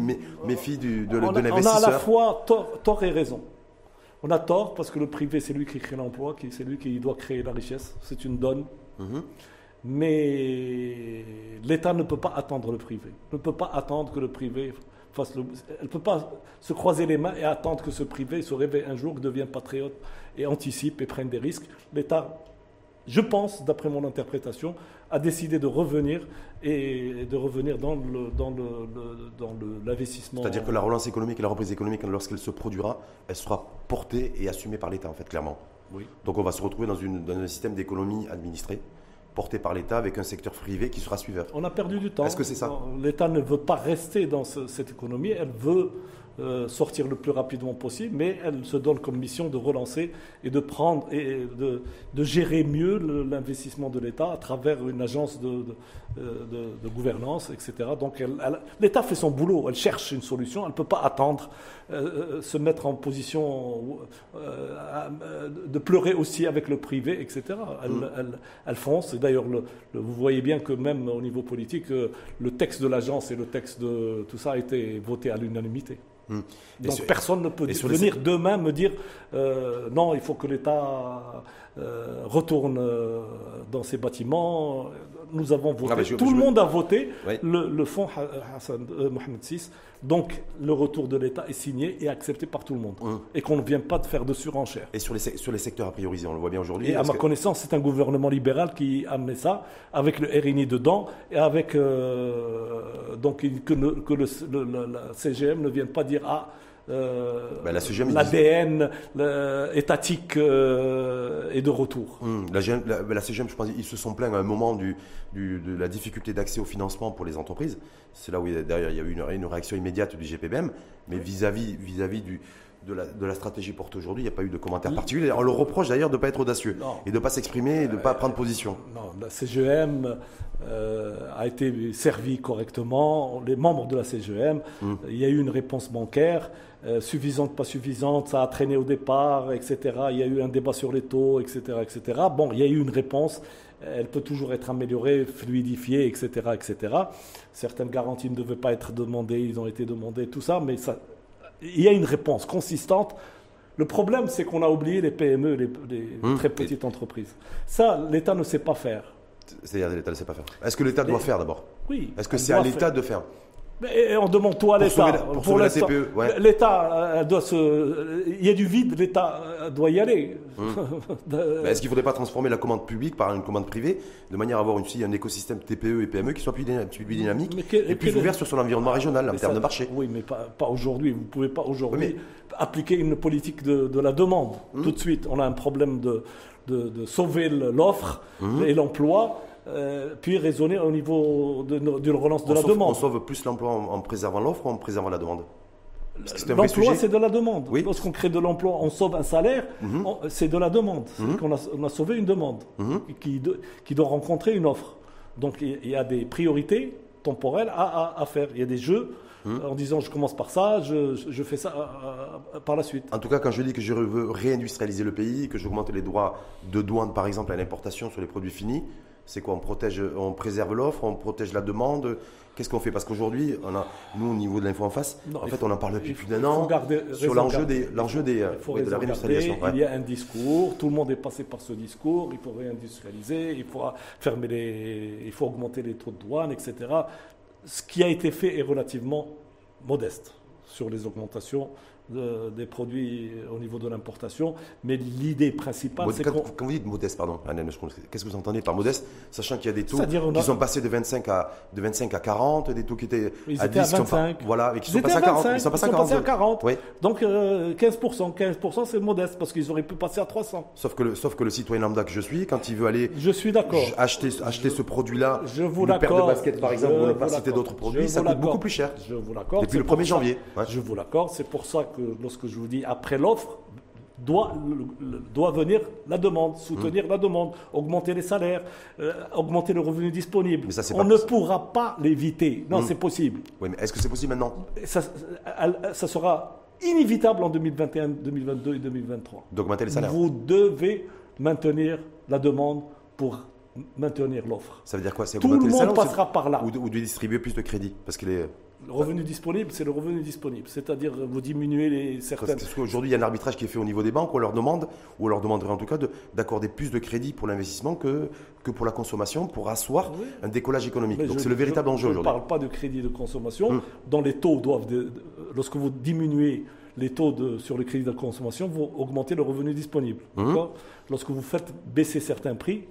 méfie du, de, l'investisseur. On a à la fois tort, et raison. On a tort parce que le privé, c'est lui qui crée l'emploi, c'est lui qui doit créer la richesse. C'est une donne. Mhm. Mais l'État ne peut pas attendre le privé. Ne peut pas attendre que le privé elle ne peut pas se croiser les mains et attendre que ce privé se réveille un jour, devienne patriote et anticipe et prenne des risques. L'État, je pense, d'après mon interprétation, a décidé de revenir et de revenir dans le dans le, dans l'investissement. C'est-à-dire que la relance économique et la reprise économique, lorsqu'elle se produira, elle sera portée et assumée par l'État, en fait, clairement. Oui. Donc on va se retrouver dans, une, dans un système d'économie administrée porté par l'État avec un secteur privé qui sera suiveur. On a perdu du temps. Est-ce que c'est ça? L'État ne veut pas rester dans cette économie, elle veut euh, sortir le plus rapidement possible, mais elle se donne comme mission de relancer et de prendre et de, de gérer mieux l'investissement de l'État à travers une agence de, de, gouvernance, etc. Donc l'État fait son boulot, elle cherche une solution, elle ne peut pas attendre, euh, euh, se mettre en position de pleurer aussi avec le privé, etc. Elle, mm. elle, elle fonce. Et d'ailleurs, vous voyez bien que même au niveau politique, le texte de l'agence et le texte de tout ça a été voté à l'unanimité. Hmm. Donc personne ne peut venir demain me dire euh, non, il faut que l'État euh, retourne euh, dans ces bâtiments. Nous avons voté, Ah, je- tout je le me- monde a voté Oui. le, le fonds Ha- Hassan, euh, Mohamed VI. Donc le retour de l'État est signé et accepté par tout le monde. Hum. Et qu'on ne vient pas de faire de surenchère. Et sur les, sec- sur les secteurs à prioriser, on le voit bien aujourd'hui. Et à ma que- connaissance, c'est un gouvernement libéral qui a amené ça, avec le RNI dedans, et avec euh, donc que, le, que le- le- la, la CGM ne vienne pas dire ah euh, Ben, la CGM, ils l'ADN le- étatique euh, est de retour. Hum, la, la- la CGM, je pense, ils se sont plaints à un moment du, du- de la difficulté d'accès au financement pour les entreprises. C'est là où derrière il y a eu une, une réaction immédiate du GPBM, mais vis-à-vis vis-à-vis du de la, de la stratégie portée aujourd'hui, il n'y a pas eu de commentaire particulier. On leur reproche d'ailleurs de ne pas être audacieux Non. et de ne pas s'exprimer et de ne pas prendre position. Non, la CGM euh, a été servie correctement. Les membres de la CGM, Hum. il y a eu une réponse bancaire, euh, suffisante, pas suffisante, ça a traîné au départ, etc. Il y a eu un débat sur les taux, etc., etc. Bon, il y a eu une réponse. Elle peut toujours être améliorée, fluidifiée, etc., etc. Certaines garanties ne devaient pas être demandées, ils ont été demandées, tout ça, mais ça, il y a une réponse consistante. Le problème, c'est qu'on a oublié les PME, les, les Hum. très petites entreprises. Ça, l'État ne sait pas faire. C'est-à-dire l'État ne sait pas faire. Est-ce que l'État doit faire d'abord? Oui. Est-ce que c'est à l'État de faire? Et on demande toi à Pour l'État. pour ouais. L'État euh, doit se. Il y a du vide, l'État euh, doit y aller. De- Mais Est-ce qu'il ne faudrait pas transformer la commande publique par une commande privée de manière à avoir aussi un écosystème TPE et PME qui soit plus, dyna- plus dynamique et plus ouvert sur son environnement régional en termes de marché Oui, mais pas, pas aujourd'hui. Vous ne pouvez pas aujourd'hui Oui, appliquer une politique de, de la demande. Hum. Tout de suite, on a un problème de, sauver l'offre Hum. et l'emploi, euh, puis raisonner au niveau la relance de la sauve, demande. on sauve plus l'emploi en, en préservant l'offre ou en préservant la demande? L'emploi, c'est de la demande. Oui. Lorsqu'on crée de l'emploi, on sauve un salaire, Mhm. c'est de la demande. A, on a sauvé une demande Mhm. qui, de- qui doit rencontrer une offre. Donc il y a des priorités temporelles à, à- à faire. Il y a des jeux Mhm. en disant je commence par ça, je, je fais ça euh, euh, par la suite. En tout cas, quand je dis que je veux réindustrialiser le pays, que j'augmente les droits de douane, par exemple, à l'importation sur les produits finis, c'est quoi On protège, on préserve l'offre, on protège la demande? Qu'est-ce qu'on fait? Parce qu'aujourd'hui, on a, nous, au niveau de l'info en face, Non, en fait, faut- on en parle depuis plus d'un an garder- sur l'enjeu des, l'enjeu des, Il faut oui, de la réindustrialisation. Il y a un discours, tout le monde est passé par ce discours, il faut réindustrialiser, il faut fermer les, il faut augmenter les taux de douane, etc. Ce qui a été fait est relativement modeste sur les augmentations de- des produits au niveau de l'importation, mais l'idée principale, c'est quand, vous dites modeste, pardon, je qu'est-ce que vous entendez par modeste? Sachant qu'il y a des taux qui a- sont passés de 25 à, de 25 à 40, des taux qui étaient Ils à étaient à 10, qui sont pas- 25. voilà, et qui Ils sont passés à à 40. 25, Ils sont passés à ils sont 40. passés à 40. Oui. Donc euh, 15%, 15% c'est modeste parce qu'ils auraient pu passer à 300. Sauf que, le, sauf que le citoyen lambda que je suis, quand il veut aller Je suis acheter, acheter ce produit-là, Je vous une paire de baskets par Je exemple, ou ne pas citer d'autres Je produits, ça coûte beaucoup plus cher. Je vous l'accorde. Depuis le pour 1er ça- janvier. Je vous l'accorde. C'est pour ça que lorsque je vous dis après l'offre, doit, doit venir la demande, soutenir la demande, augmenter les salaires, euh, augmenter le revenu disponible. Mais ça, c'est On pas ne pourra pas l'éviter. Non, c'est possible. Oui, mais est-ce que c'est possible maintenant? Ça, sera inévitable en 2021, 2022 et 2023. d'augmenter les salaires Vous devez maintenir la demande pour maintenir l'offre. Ça veut dire quoi? C'est Tout le augmenter les monde c'est- passera par là. ou de, ou de distribuer plus de crédit Parce que les, Le revenu disponible, c'est le revenu disponible. C'est-à-dire, vous diminuez les parce certaines. qu'aujourd'hui, il y a un arbitrage qui est fait au niveau des banques, on leur demande, ou on leur demanderait en tout cas, de- d'accorder plus de crédit pour l'investissement que, que pour la consommation, pour asseoir Oui. un décollage économique. Mais Donc c'est le véritable je- enjeu Je ne aujourd'hui. parle pas de crédit de consommation. Hum. Dont les taux doivent. de- lorsque vous diminuez les taux de- sur le crédit de consommation, vous augmentez le revenu disponible. Hum. Lorsque vous faites baisser certains prix,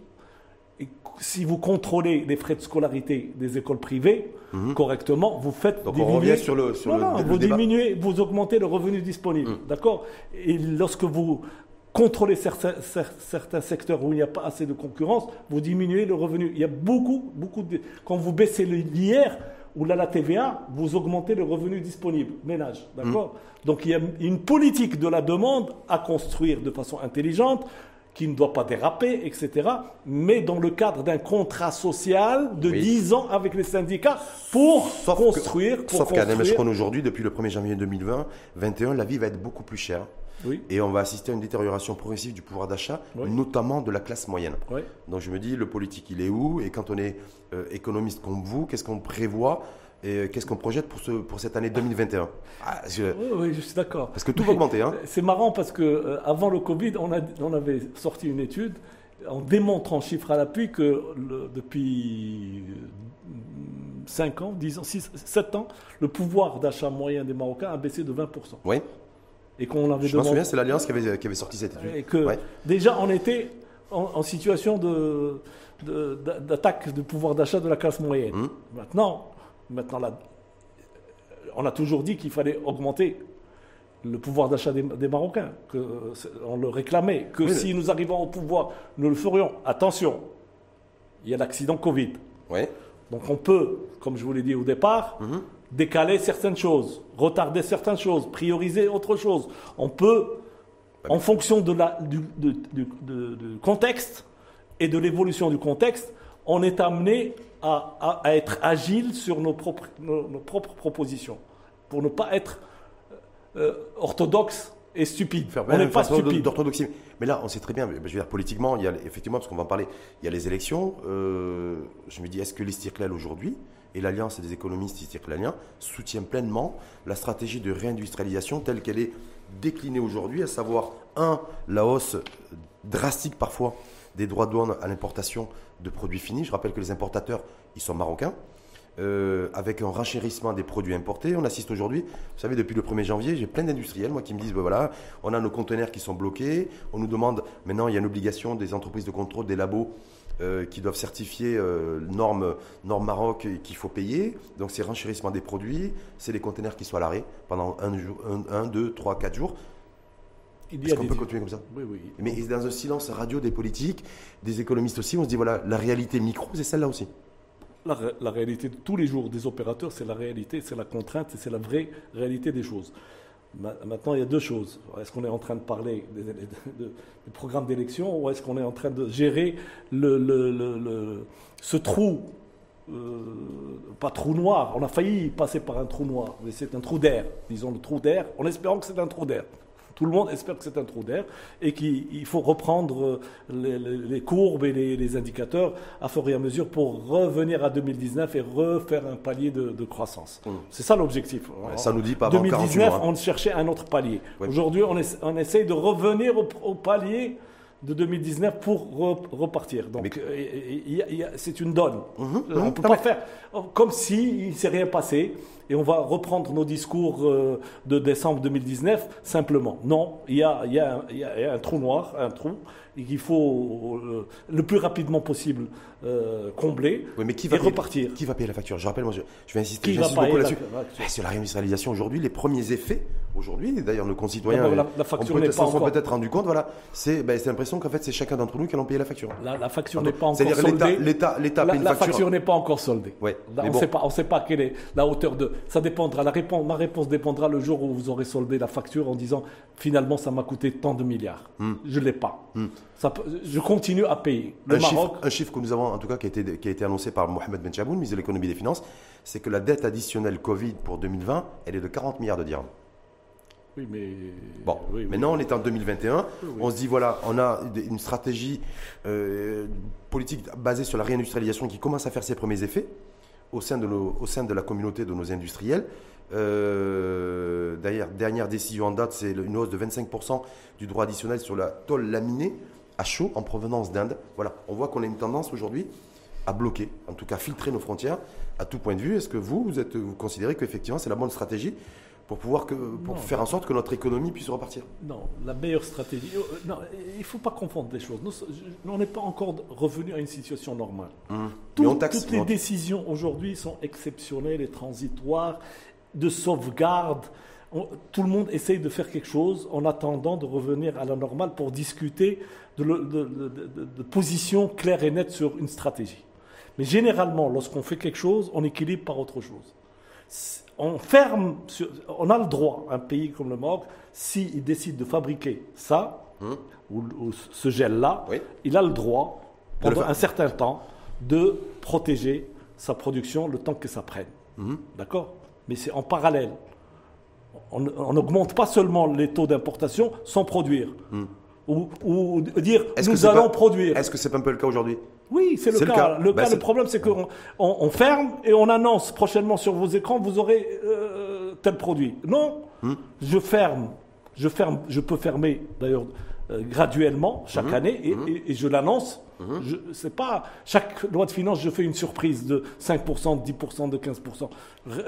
et si vous contrôlez les frais de scolarité des écoles privées correctement, vous faites. Donc on diminuer. revient sur le- sur non, le- non, le vous débat. Diminuez, vous augmentez le revenu disponible. D'accord? Et lorsque vous contrôlez certains, cer- certains secteurs où il n'y a pas assez de concurrence, vous diminuez le revenu. Il y a beaucoup, beaucoup de. Quand vous baissez l'IR ou là, la TVA, vous augmentez le revenu disponible, ménage. D'accord? Donc il y a une politique de la demande à construire de façon intelligente qui ne doit pas déraper, etc., mais dans le cadre d'un contrat social de Oui. 10 ans avec les syndicats pour Sauf que- construire, pour Sauf qu'à construire. Aujourd'hui, depuis le 1er janvier 2020, 21, la vie va être beaucoup plus chère. Oui, Et on va assister à une détérioration progressive du pouvoir d'achat, Oui. notamment de la classe moyenne. Donc je me dis, le politique, il est où? Et quand on est euh, économiste comme vous, qu'est-ce qu'on prévoit? Et euh, qu'est-ce qu'on projette pour, ce, pour cette année 2021 ah, Oui, oui, je suis d'accord. Parce que tout va augmenter. Hein. C'est marrant parce que euh, avant le Covid, on, a, on avait sorti une étude en démontrant chiffre à l'appui que depuis 5 ans, 10 ans, 6, 7 ans, le pouvoir d'achat moyen des Marocains a baissé de 20%. Oui. Et qu'on avait Je me souviens, c'est l'Alliance qui avait, qui avait sorti cette étude. Et que déjà, on était en, situation de, d'attaque du pouvoir d'achat de la classe moyenne. Hum. Maintenant, maintenant on a toujours dit qu'il fallait augmenter le pouvoir d'achat des, Marocains, qu'on le réclamait, que si nous arrivons au pouvoir, nous le ferions. Attention, il y a l'accident Covid. Oui. Donc on peut, comme je vous l'ai dit au départ, hum. décaler certaines choses, retarder certaines choses, prioriser autre chose. On peut en fonction de la, du, contexte et de l'évolution du contexte, on est amené à, être agile sur nos propres, nos, propres, propositions, pour ne pas être euh, orthodoxe et stupide. on n'est pas stupide. D'orthodoxie. Mais là, on sait très bien, je veux dire, politiquement, il y a, effectivement, parce qu'on va en parler, il y a les élections. Euh, je me dis, est-ce que l'Istiklal aujourd'hui, et l'Alliance des économistes istiklaliens, soutient pleinement la stratégie de réindustrialisation telle qu'elle est décliné aujourd'hui, à savoir, un, la hausse drastique parfois des droits de douane à l'importation de produits finis. Je rappelle que les importateurs, ils sont marocains. Euh, avec un renchérissement des produits importés. On assiste aujourd'hui, vous savez, depuis le 1er janvier, j'ai plein d'industriels, moi, qui me disent, ben voilà, on a nos conteneurs qui sont bloqués, on nous demande, maintenant, il y a une obligation des entreprises de contrôle, des labos, euh, qui doivent certifier euh, normes, normes Maroc qu'il faut payer. Donc c'est renchérissement des produits, c'est les conteneurs qui sont à l'arrêt pendant un, jour, un, deux, trois, quatre jours. Est-ce qu'on peut continuer comme ça Oui, oui. Mais dans un silence radio des politiques, des économistes aussi, on se dit voilà, la réalité micro, c'est celle-là aussi. La, la, réalité de tous les jours des opérateurs, c'est la réalité, c'est la contrainte, c'est la vraie réalité des choses. Maintenant, il y a deux choses. Est-ce qu'on est en train de parler des, programmes d'élection ou est-ce qu'on est en train de gérer le, ce trou, euh, pas trou noir, on a failli passer par un trou noir, mais c'est un trou d'air, disons le trou d'air, en espérant que c'est un trou d'air. Tout le monde espère que c'est un trou d'air et qu'il faut reprendre euh, les, courbes et les, indicateurs à fur et à mesure pour revenir à 2019 et refaire un palier de, croissance. Mmh. C'est ça l'objectif. ça nous dit pas 2019, hein. on cherchait un autre palier. Aujourd'hui, on, on, essaye de revenir au, palier de 2019 pour repartir. Donc, euh, c'est une donne. Mmh, mmh. on ne peut pas faire comme s'il ne s'est rien passé et on va reprendre nos discours euh, de décembre 2019 simplement. Non, il y a, un trou noir, un trou, qu'il faut euh, le plus rapidement possible euh, combler oui, mais qui va et repartir. Qui va payer la facture? Je rappelle, moi, je, vais insister, qui beaucoup là-dessus. C'est la réindustrialisation aujourd'hui, les premiers effets aujourd'hui, d'ailleurs nos concitoyens, la, la facture pas encore... peut-être rendu compte, voilà, c'est ben, l'impression qu'en fait c'est chacun d'entre nous qui allons payer la facture. La, facture n'est pas encore soldée. C'est-à-dire l'État paye une facture. La facture n'est pas encore soldée. Ouais, on ne sait pas quelle est la hauteur de. Ça dépendra. La réponse, ma réponse dépendra le jour où vous aurez soldé la facture en disant finalement ça m'a coûté tant de milliards. Hmm. Je l'ai pas. Hmm. Ça, je continue à payer. Le un, Maroc, chiffre, un chiffre que nous avons en tout cas qui a été, qui a été annoncé par Mohamed Ben Chaboun, ministre de l'économie et des finances, c'est que la dette additionnelle Covid pour 2020, elle est de 40 milliards de dirhams. Oui, mais. Bon, maintenant on est en 2021. on se dit, voilà, on a une stratégie euh, politique basée sur la réindustrialisation qui commence à faire ses premiers effets au sein de, au sein de la communauté de nos industriels. Euh, D'ailleurs, dernière décision en date, c'est une hausse de 25% du droit additionnel sur la tôle laminée à chaud en provenance d'Inde. Voilà, on voit qu'on a une tendance aujourd'hui à bloquer, en tout cas filtrer nos frontières à tout point de vue. Est-ce que vous, vous, êtes, vous considérez qu'effectivement c'est la bonne stratégie pour pouvoir que, pour faire en sorte que notre économie puisse repartir Non, la meilleure stratégie. Euh, non, il ne faut pas confondre les choses. Nous, on n'est pas encore revenu à une situation normale. Hum. toutes les décisions aujourd'hui sont exceptionnelles et transitoires, de sauvegarde. tout le monde essaye de faire quelque chose en attendant de revenir à la normale pour discuter de, de positions claires et nettes sur une stratégie. Mais généralement, lorsqu'on fait quelque chose, on équilibre par autre chose on ferme, on a le droit, un pays comme le Maroc, s'il décide de fabriquer ça, hum. ou, ce gel-là, il a le droit, pendant un certain temps, de protéger sa production le temps que ça prenne. Hum. D'accord? Mais c'est en parallèle. On n'augmente pas seulement les taux d'importation sans produire. Hum. ou, ou dire Est-ce que nous c'est allons pas- produire. Est-ce que c'est pas un peu le cas aujourd'hui? Oui, c'est le, cas. Le, Bah, cas, c'est- le problème, c'est qu'on on, on ferme et on annonce prochainement sur vos écrans, vous aurez euh, tel produit. Non, Hmm. je ferme. Je ferme. Je peux fermer d'ailleurs euh, graduellement Hmm. chaque année et, et- et je l'annonce. Je C'est pas chaque loi de finances, je fais une surprise de 5%, de 10%, de 15%. R-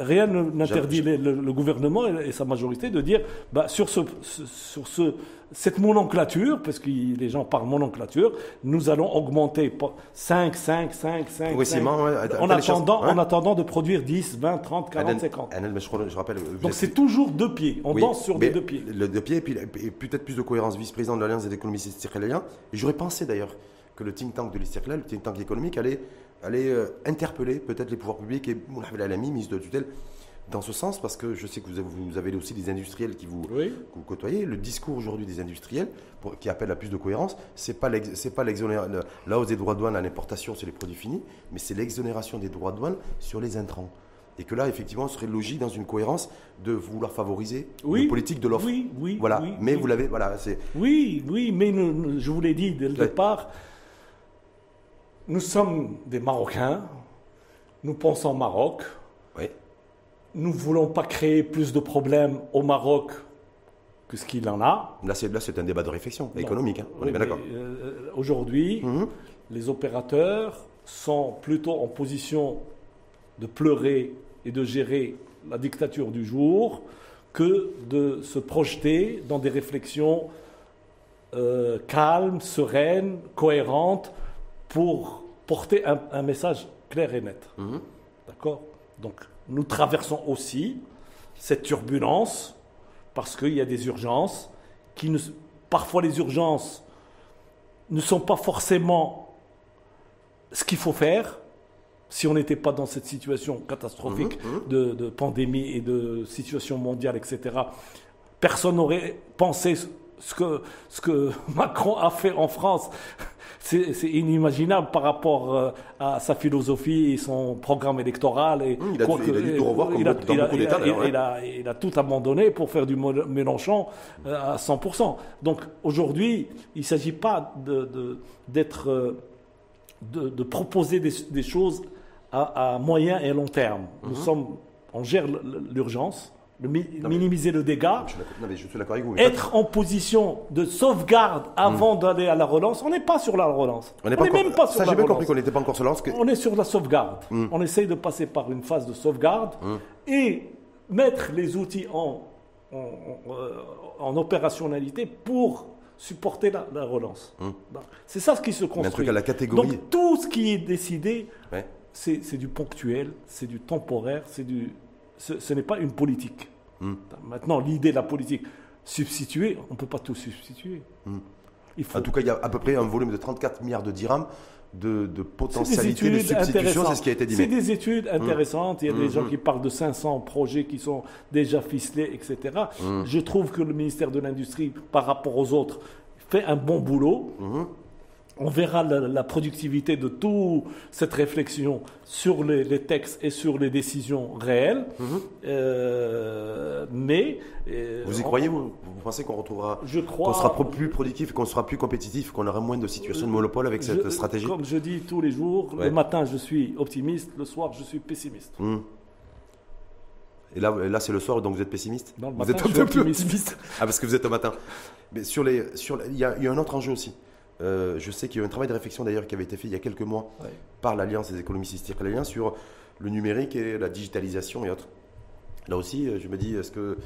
Rien ne- n'interdit le, le gouvernement et, et sa majorité de dire bah, sur ce, ce- sur ce cette nomenclature, parce que les gens parlent nomenclature, nous allons augmenter pas 5, 5, 5, 5, Progressivement, ouais, en, attendant, ouais. en attendant de produire 10, 20, 30, 40, Annel- 50. Annel, mais je, rappelle. Donc c'est toujours deux pieds. On Oui, danse sur des deux pieds. Le deux pieds, et puis, peut-être plus de cohérence. Vice-président de l'Alliance des économistes israéliens. J'aurais pensé d'ailleurs que le think tank de l'Istiklal, le think tank économique, allait, allait euh, interpeller peut-être les pouvoirs publics et Moulay Alami, ministre de tutelle, dans ce sens, parce que je sais que vous avez, vous avez aussi des industriels qui vous, Oui. que vous côtoyez. Le discours aujourd'hui des industriels, pour- qui appelle à plus de cohérence, c'est pas c'est pas l'exonéra- le- la hausse des droits de douane à l'importation sur les produits finis, mais c'est l'exonération des droits de douane sur les intrants. Et que là, effectivement, on serait logique dans une cohérence de vouloir favoriser Oui. une politique de l'offre. Oui, oui. Voilà. oui, mais oui. vous l'avez, voilà, c'est. Oui, oui, mais nous- nous- je vous l'ai dit dès le départ, nous sommes des Marocains, nous pensons au Maroc, Oui. nous ne voulons pas créer plus de problèmes au Maroc que ce qu'il en a. Là, c'est un débat de réflexion économique. hein. On Oui, est bien mais, d'accord. euh, Aujourd'hui, les opérateurs sont plutôt en position de pleurer et de gérer la dictature du jour que de se projeter dans des réflexions euh, calmes, sereines, cohérentes pour porter un, un message clair et net. Mhm. D'accord? Donc, nous traversons aussi cette turbulence parce qu'il y a des urgences qui ne, parfois les urgences ne sont pas forcément ce qu'il faut faire si on n'était pas dans cette situation catastrophique Mhm, de, de pandémie et de situation mondiale, etc. Personne n'aurait pensé ce- ce que, ce que Macron a fait en France. C'est inimaginable par rapport euh, à sa philosophie et son programme électoral. Et Mmh, il a quoi tout- que- il a dû tout revoir comme il a- beaucoup- dans il a- beaucoup il a- d'États, d'ailleurs, il a- il a tout abandonné pour faire du Mélenchon euh, à 100%. Donc aujourd'hui, il ne s'agit pas de- de- d'être, euh, de, de proposer des, des choses à, à moyen et long terme. Nous Mhm. sommes, on gère l'urgence, le mi- Non, mais- minimiser le dégât, Je suis d'accord- non, mais je suis d'accord avec vous. mais être en position de sauvegarde avant d'aller à la relance. On n'est pas sur la relance. on n'est même pas sur Ça, la j'ai bien relance. compris qu'on n'était pas encore sur lance. que- On est sur la sauvegarde. Mm. On essaye de passer par une phase de sauvegarde et mettre les outils en, en, en, euh, en opérationnalité pour supporter la, la relance. Donc, C'est ça ce qui se Mais un construit. truc à la catégorie. Donc tout ce qui est décidé, Ouais. c'est du ponctuel, c'est du temporaire, c'est du, ce, ce n'est pas une politique. Mm. Maintenant, l'idée de la politique, substituer, on ne peut pas tout substituer. Il faut En tout cas, il y a à peu près un volume de 34 milliards de dirhams de, de potentialité de substitution, c'est ce qui a été dit. C'est des études intéressantes. Il y a des gens qui parlent de 500 projets qui sont déjà ficelés, etc. Je trouve que le ministère de l'Industrie, par rapport aux autres, fait un bon boulot. On verra la, la productivité de toute cette réflexion sur les, les textes et sur les décisions réelles. Euh, mais euh. Vous y on- croyez, vous Vous pensez qu'on retrouvera. Je crois. Qu'on sera plus productif, qu'on sera plus compétitif, qu'on aura moins de situations de monopole avec cette Je- stratégie? Comme je dis tous les jours, Ouais. le matin je suis optimiste, le soir je suis pessimiste. Hmm. Et là, là c'est le soir, donc vous êtes pessimiste? Non, le Vous matin, êtes un peu optimiste. optimiste Ah, parce que vous êtes au matin. Mais sur les, sur, il y, y a un autre enjeu aussi. Euh, je sais qu'il y a eu un travail de réflexion d'ailleurs qui avait été fait il y a quelques mois Ouais. par l'Alliance des économistes israéliens sur le numérique et la digitalisation et autres. Là aussi, euh, je me dis, est-ce que,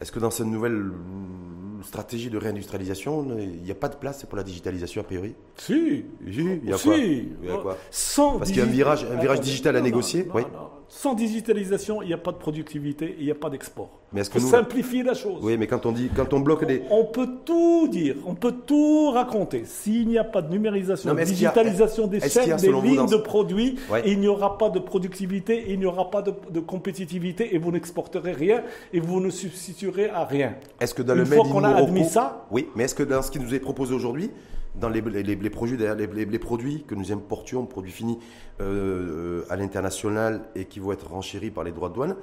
est-ce que dans cette nouvelle euh, stratégie de réindustrialisation, il n'y a pas de place pour la digitalisation a priori? Si, Il y a si. quoi? Il y a quoi? Sans Parce qu'il y a un virage- un virage digital à non, négocier, non, oui. non. Sans digitalisation, il n'y a pas de productivité, il n'y a pas d'export. Mais est-ce que nous, simplifier la chose. oui, mais quand on dit, quand on bloque les, On peut tout dire, on peut tout raconter. S'il n'y a pas de numérisation, Non, a- digitalisation des chaînes, des lignes dans de produits, Ouais. il n'y aura pas de productivité, il n'y aura pas de, de compétitivité et vous n'exporterez rien et vous ne substituerez à rien. Est-ce que dans Une le fois qu'on a admis ça- oui, mais est-ce que dans ce qui nous est proposé aujourd'hui, dans les, les- produits, les, produits que nous importions, produits finis euh, à l'international et qui vont être renchéris par les droits de douane,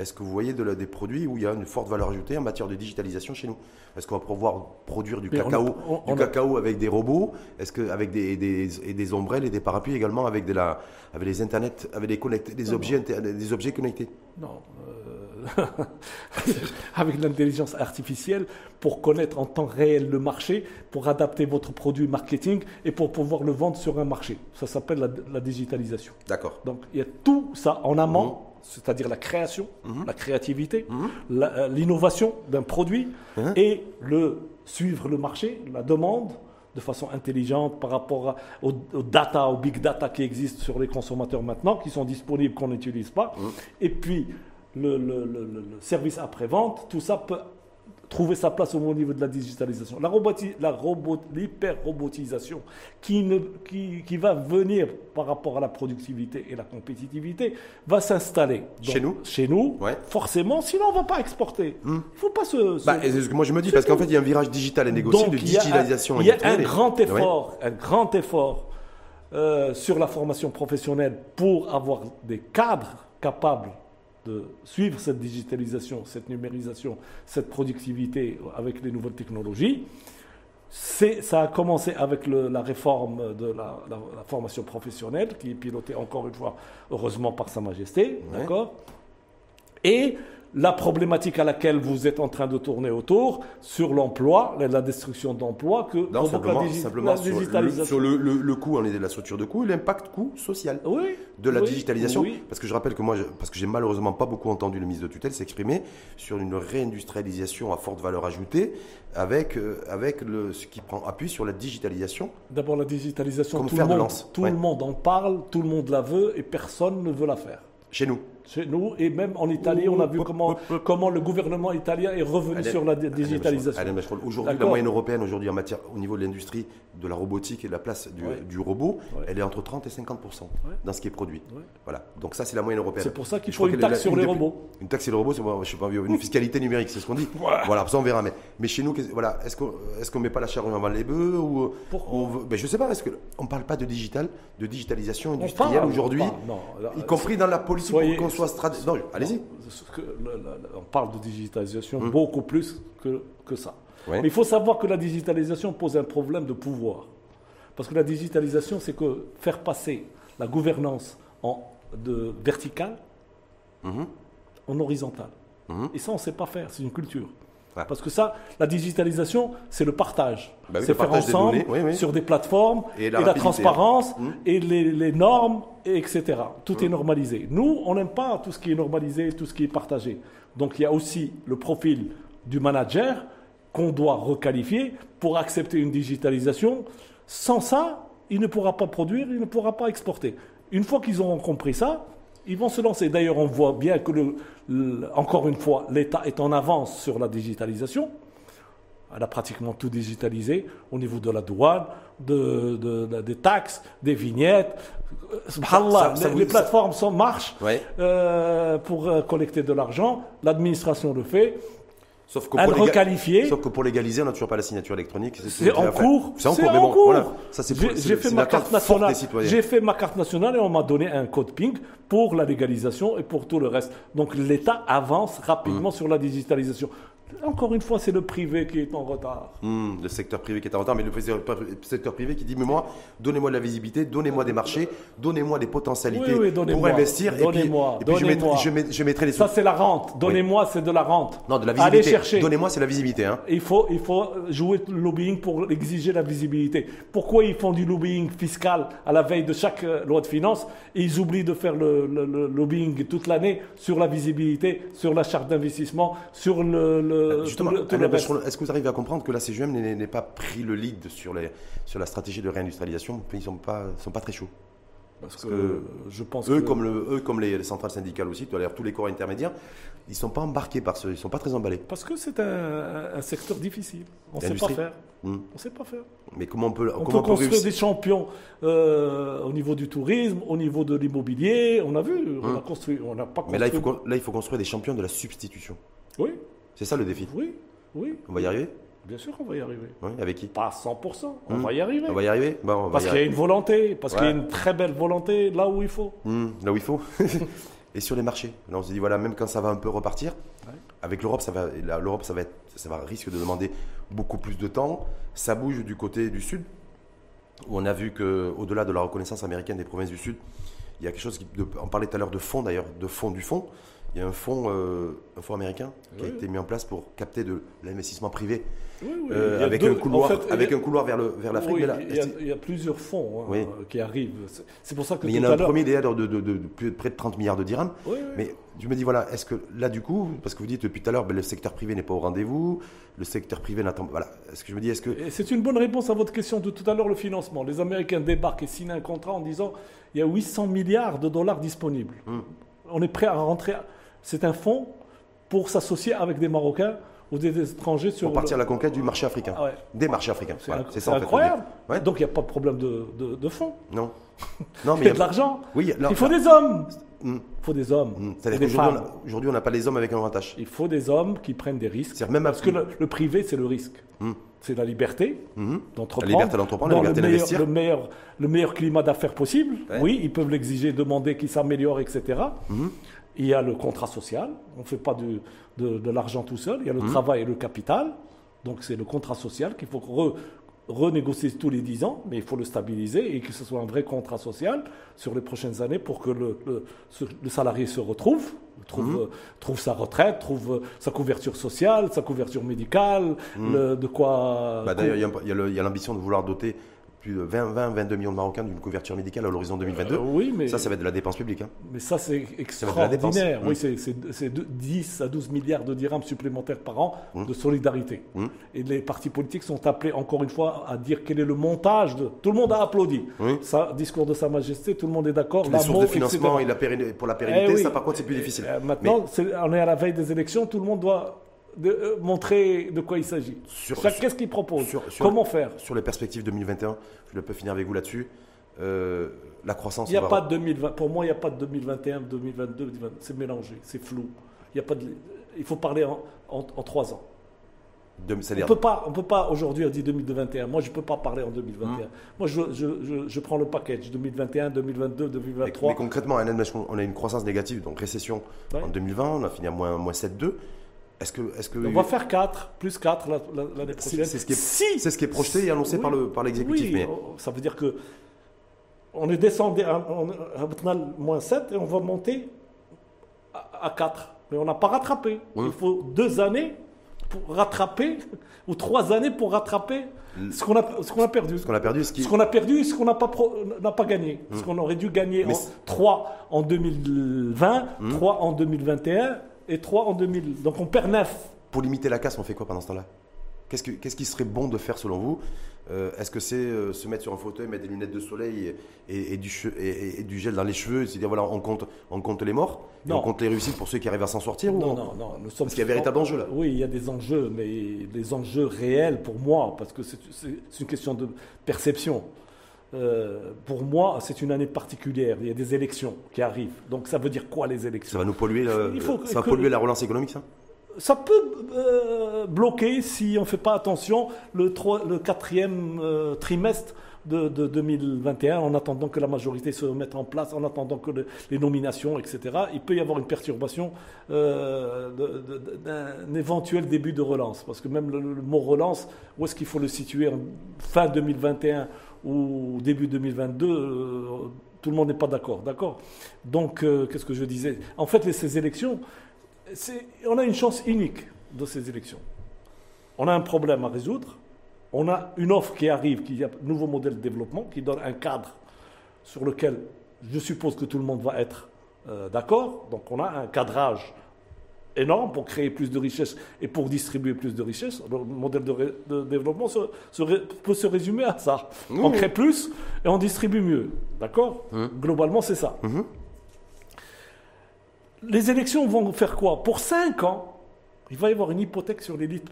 est-ce que vous voyez de la- des produits où il y a une forte valeur ajoutée en matière de digitalisation chez nous? Est-ce qu'on va pouvoir produire du Mais on a- cacao, on- du on cacao avec des robots? Est-ce que avec des, des- et des ombrelles et des parapluies également avec de la avec les internets, avec des connectés, des Non, objets des objets connectés? Non. euh, avec l'intelligence artificielle pour connaître en temps réel le marché, pour adapter votre produit marketing et pour pouvoir le vendre sur un marché. Ça s'appelle la, la digitalisation. D'accord. Donc il y a tout ça en amont, c'est-à-dire la création, la créativité, la- euh, l'innovation d'un produit Mhm. et le suivre le marché, la demande de façon intelligente par rapport aux, data, aux big data qui existent sur les consommateurs maintenant, qui sont disponibles, qu'on n'utilise pas. Et puis le, le- le- le- le service après-vente, tout ça peut trouver sa place au niveau de la digitalisation. La, roboti- la robot- l'hyper-robotisation qui, ne- qui, qui va venir par rapport à la productivité et la compétitivité va s'installer. Chez nous Chez nous, Ouais. forcément, sinon on ne va pas exporter. Il ne faut pas se... se- Bah, moi je me dis parce qu'en fait il y a un virage digital et négocié de il y a un- digitalisation. Il y a un grand Ouais. effort, un grand effort euh, sur la formation professionnelle pour avoir des cadres capables de suivre cette digitalisation, cette numérisation, cette productivité avec les nouvelles technologies. C'est, ça a commencé avec le- la réforme de la, la- la formation professionnelle, qui est pilotée encore une fois, heureusement, par Sa Majesté. Ouais. D'accord? Et la problématique à laquelle vous êtes en train de tourner autour sur l'emploi, la- destruction d'emplois que Non, simplement, la, digi- simplement la sur, le, digitalisation. sur le, le- le coût, on est de la structure de coût l'impact coût social Oui, de la oui, digitalisation. oui. Parce que je rappelle que moi, parce que j'ai malheureusement pas beaucoup entendu le ministre de tutelle s'exprimer sur une réindustrialisation à forte valeur ajoutée avec, euh, avec le, ce qui prend appui sur la digitalisation. D'abord la digitalisation, Comme tout, le de lance, tout ouais. le monde en parle, tout le monde la veut et personne ne veut la faire. Chez nous. Chez nous et même en Italie, on a vu comment, comment le gouvernement italien est revenu sur la digitalisation. Aujourd'hui, la moyenne européenne, aujourd'hui, en matière, au niveau de l'industrie, de la robotique et de la place du, Ouais. du robot, Ouais. elle est entre 30 et 50 Ouais. dans ce qui est produit. Voilà. Donc ça, c'est la moyenne européenne. C'est pour ça qu'il faut une est taxe sur les robots. Une taxe sur les robots, je sais pas, une fiscalité numérique, c'est ce qu'on dit. Voilà, ça on verra. Mais, mais chez nous, voilà, est-ce qu'on est-ce qu'on met pas la charrue avant les bœufs ou Pourquoi on ben, je sais pas. Est-ce que on parle pas de digital, de digitalisation On industrielle aujourd'hui, y compris dans la politique soyez- pour stratégique. Non, allez-y. On parle de digitalisation beaucoup plus que, que ça. Mais il faut savoir que la digitalisation pose un problème de pouvoir. Parce que la digitalisation, c'est que faire passer la gouvernance en, de verticale Mhm. en horizontale. Mhm. Et ça, on ne sait pas faire, c'est une culture. Ouais. Parce que ça, la digitalisation, c'est le partage. Bah oui, c'est faire des ensemble données, oui, oui. sur des plateformes Et et la transparence Mhm. et les, les normes, et etc. Tout est normalisé. Nous, on n'aime pas tout ce qui est normalisé, tout ce qui est partagé. Donc il y a aussi le profil du manager qu'on doit requalifier pour accepter une digitalisation. Sans ça, il ne pourra pas produire, il ne pourra pas exporter. Une fois qu'ils auront compris ça, ils vont se lancer. D'ailleurs, on voit bien que, le- le- encore une fois, l'État est en avance sur la digitalisation. Elle a pratiquement tout digitalisé au niveau de la douane, de, de- de- des taxes, des vignettes. Subhanallah, ça- ça les, ça- plateformes sont, marchent Ouais. euh, pour euh, collecter de l'argent. L'administration le fait. Sauf que, pour requalifiée. Sauf que pour légaliser, on n'a toujours pas la signature électronique. C'est en cours. C'est en cours, mais bon, voilà. Ça, c'est pour- J'ai fait ma carte nationale. J'ai fait ma carte nationale et on m'a donné un code PING pour la légalisation et pour tout le reste. Donc l'État avance rapidement Mmh. sur la digitalisation. Encore une fois, c'est le privé qui est en retard. Hmm, le secteur privé qui est en retard, mais le secteur privé qui dit Mais moi, donnez-moi de la visibilité, donnez-moi des marchés, donnez-moi des potentialités Oui, oui, pour donnez-moi. investir. Et puis, Donnez-moi, et puis je, mettrai, je, les Ça, sous. c'est la rente. Donnez-moi, c'est de la rente. Non, de la Allez visibilité. chercher. Donnez-moi, c'est la visibilité. Hein. Il faut, il faut jouer le lobbying pour exiger la visibilité. Pourquoi ils font du lobbying fiscal à la veille de chaque euh, loi de finances? Et ils oublient de faire le, le- le lobbying toute l'année sur la visibilité, sur la charte d'investissement, sur le, le- Justement, tout le- tout le Alain reste. Bachon, est-ce que vous arrivez à comprendre que la CGM n'est pas pris le lead sur, les, sur la stratégie de réindustrialisation Ils ne sont pas, sont pas très chauds. Parce que que je pense Eux, que- comme, le, eux, comme les, les centrales syndicales aussi, d'ailleurs tous les corps intermédiaires, ils ne sont pas embarqués par ce, ils ne sont pas très emballés. parce que c'est un, un secteur difficile. On ne sait pas faire. Hmm. On sait pas faire. Mais comment on peut, On comment peut construire des champions euh, au niveau du tourisme, au niveau de l'immobilier. On a vu, on a construit, on n'a pas construit. Hmm. Mais là il, faut, con- là, il faut construire des champions de la substitution. Oui, C'est ça le défi. oui, oui. On va y arriver Bien sûr qu'on va y arriver. Oui, Avec qui? Pas à 100%, on Hmm. va y arriver. On va y arriver? Bon, on va Parce qu'il y a une volonté, parce qu'il y a une très belle volonté là où il faut. Hmm, là où il faut. et sur les marchés. Là, on s'est dit, voilà, même quand ça va un peu repartir, Ouais. avec l'Europe, ça va, l'Europe, ça va être, ça va risque de demander beaucoup plus de temps. Ça bouge du côté du sud, où on a vu que, au-delà de la reconnaissance américaine des provinces du sud, il y a quelque chose qui, de- on parlait tout à l'heure de fonds d'ailleurs, de fonds du fonds. Il y a un fonds, euh, un fonds américain qui a été mis en place pour capter de l'investissement privé, Oui, oui, euh, avec deux- un couloir, en fait, il y a- avec un couloir vers le, vers l'Afrique. là, il, y a, est-ce- il y a plusieurs fonds hein, qui arrivent. C'est- pour ça que mais il y en a un premier d'ailleurs de, de, de- de plus- près de 30 milliards de dirhams. Mais je me dis, voilà, est-ce que là, du coup, parce que vous dites depuis tout à l'heure, ben, le secteur privé n'est pas au rendez-vous, le secteur privé n'attend Voilà, est-ce que je me dis, est-ce que. C'est une bonne réponse à votre question de tout à l'heure, le financement. Les Américains débarquent et signent un contrat en disant il y a 800 milliards de dollars disponibles. Hmm. On est prêt à rentrer. C'est un fonds pour s'associer avec des Marocains ou des étrangers sur Pour partir à la conquête du marché africain. Ah ouais. Des marchés africains. C'est Voilà, ça, en incroyable. Ouais. Donc il n'y a pas de problème de, de- de fonds. Non. Non, Il mais y a de l'argent. Oui, là- il faut des hommes. Hmm. Il faut des hommes. Hmm. et C'est-à-dire qu'aujourd'hui, on n'a pas les hommes avec un H. Il faut des hommes qui prennent des risques. Même Parce que le, le privé, c'est le risque. Hmm. C'est la liberté d'entreprendre. La liberté d'entreprendre, la liberté le meilleur, d'investir. le meilleur, le meilleur climat d'affaires possible. Ouais. Oui, ils peuvent l'exiger, demander qu'il s'améliore, etc. Il y a le contrat social. On ne fait pas de, de l'argent tout seul. Il y a le Mhm. travail et le capital. Donc c'est le contrat social qu'il faut re- renégocier tous les 10 ans, mais il faut le stabiliser et que ce soit un vrai contrat social sur les prochaines années pour que le, le- salarié se retrouve, trouve, euh, trouve sa retraite, trouve sa couverture sociale, sa couverture médicale, le- de quoi... Bah, D'ailleurs, y a il y a l'ambition de vouloir doter plus de 20, 20, 22 millions de Marocains d'une couverture médicale à l'horizon 2022. Euh, oui, mais Ça, ça va être de la dépense publique. hein. Mais ça, c'est extraordinaire. Oui, c'est- c'est c'est de- 10 à 12 milliards de dirhams supplémentaires par an Mm. de solidarité. Mm. Et les partis politiques sont appelés, encore une fois, à dire quel est le montage de. Tout le monde a applaudi. Oui. Ça, discours de Sa Majesté, tout le monde est d'accord. Les sources de financement etc. et la pérenni- pour la pérennité, Eh oui. ça par contre, c'est plus difficile. Euh, maintenant, on est à la veille des élections, tout le monde doit de- euh, montrer de quoi il s'agit. Qu'est-ce qu'il propose sur- sur- Comment faire Sur les perspectives 2021, je peux finir avec vous là-dessus. Euh, la croissance. Il n'y a pas de 2020. Pour moi, il n'y a pas de 2021, 2022, 2020. c'est mélangé, c'est flou. Il y a pas de, il faut parler en, en, en trois ans. de- On peut pas, on peut pas aujourd'hui on dit 2021. Moi, je ne peux pas parler en 2021. Hum. Moi, je, je, je, je prends le package 2021, 2022, Mais, 2023. mais concrètement, à NMH, on a une croissance négative, donc récession Ouais. en 2020, on a fini à moins, moins 7,2. Est-ce que, est-ce que on va faire 4, plus 4 la- la- l'année prochaine. c'est ce qui est- Si c'est ce qui est projeté et annoncé Oui. par le- par l'exécutif, Oui, mais- ça veut dire que on est descendu à, à moins 7 et on va monter à, à 4. Mais on n'a pas rattrapé. Oui. Il faut deux années pour rattraper, ou trois années pour rattraper ce qu'on a, ce qu'on a perdu. ce qu'on a perdu, ce qu'on a perdu et ce qu'on n'a pas, n'a pas gagné. Ce qu'on aurait dû gagner en c'est- 3 en 2020, 3 en 2021 et 3 en 2000. Donc on perd 9. pour limiter la casse, on fait quoi pendant ce temps-là? Qu'est-ce, que- qu'est-ce qui serait bon de faire selon vous? Euh, Est-ce que c'est euh, se mettre sur un fauteuil, mettre des lunettes de soleil et, et- et du, che- et- et- et du gel dans les cheveux, c'est-à-dire voilà, on compte, on compte les morts, Non. on compte les réussites pour ceux qui arrivent à s'en sortir ou Non, on- non, non. Nous sommes Parce qu'il y a un véritable enjeu là. Oui, il y a des enjeux, mais des enjeux réels pour moi, parce que c'est c'est- c'est une question de perception. Euh, pour moi, c'est une année particulière. Il y a des élections qui arrivent. Donc ça veut dire quoi les Ça élections va nous polluer, le- Il faut que- ça va que- polluer la relance économique, ça? Ça peut euh, bloquer si on ne fait pas attention le, le quatrième euh, trimestre de, de 2021, en attendant que la majorité se mette en place, en attendant que le- les nominations, etc. Il peut y avoir une perturbation euh, d'un éventuel début de relance. Parce que même le, le mot relance, où est-ce qu'il faut le situer en fin 2021 ou début 2022 euh, tout le monde n'est pas d'accord, d'accord? Donc, euh, qu'est-ce que je disais? En fait, ces élections, on a une chance unique de ces élections. On a un problème à résoudre. On a une offre qui arrive, qui est un nouveau modèle de développement, qui donne un cadre sur lequel je suppose que tout le monde va être euh, d'accord. Donc on a un cadrage énorme pour créer plus de richesses et pour distribuer plus de richesses. Le modèle de, ré- de développement se- se ré- peut se résumer à ça. Oui, on crée plus et on distribue mieux. D'accord? Globalement, c'est ça. Mhm. Les élections vont faire quoi? Pour 5 ans, il va y avoir une hypothèque sur l'élite,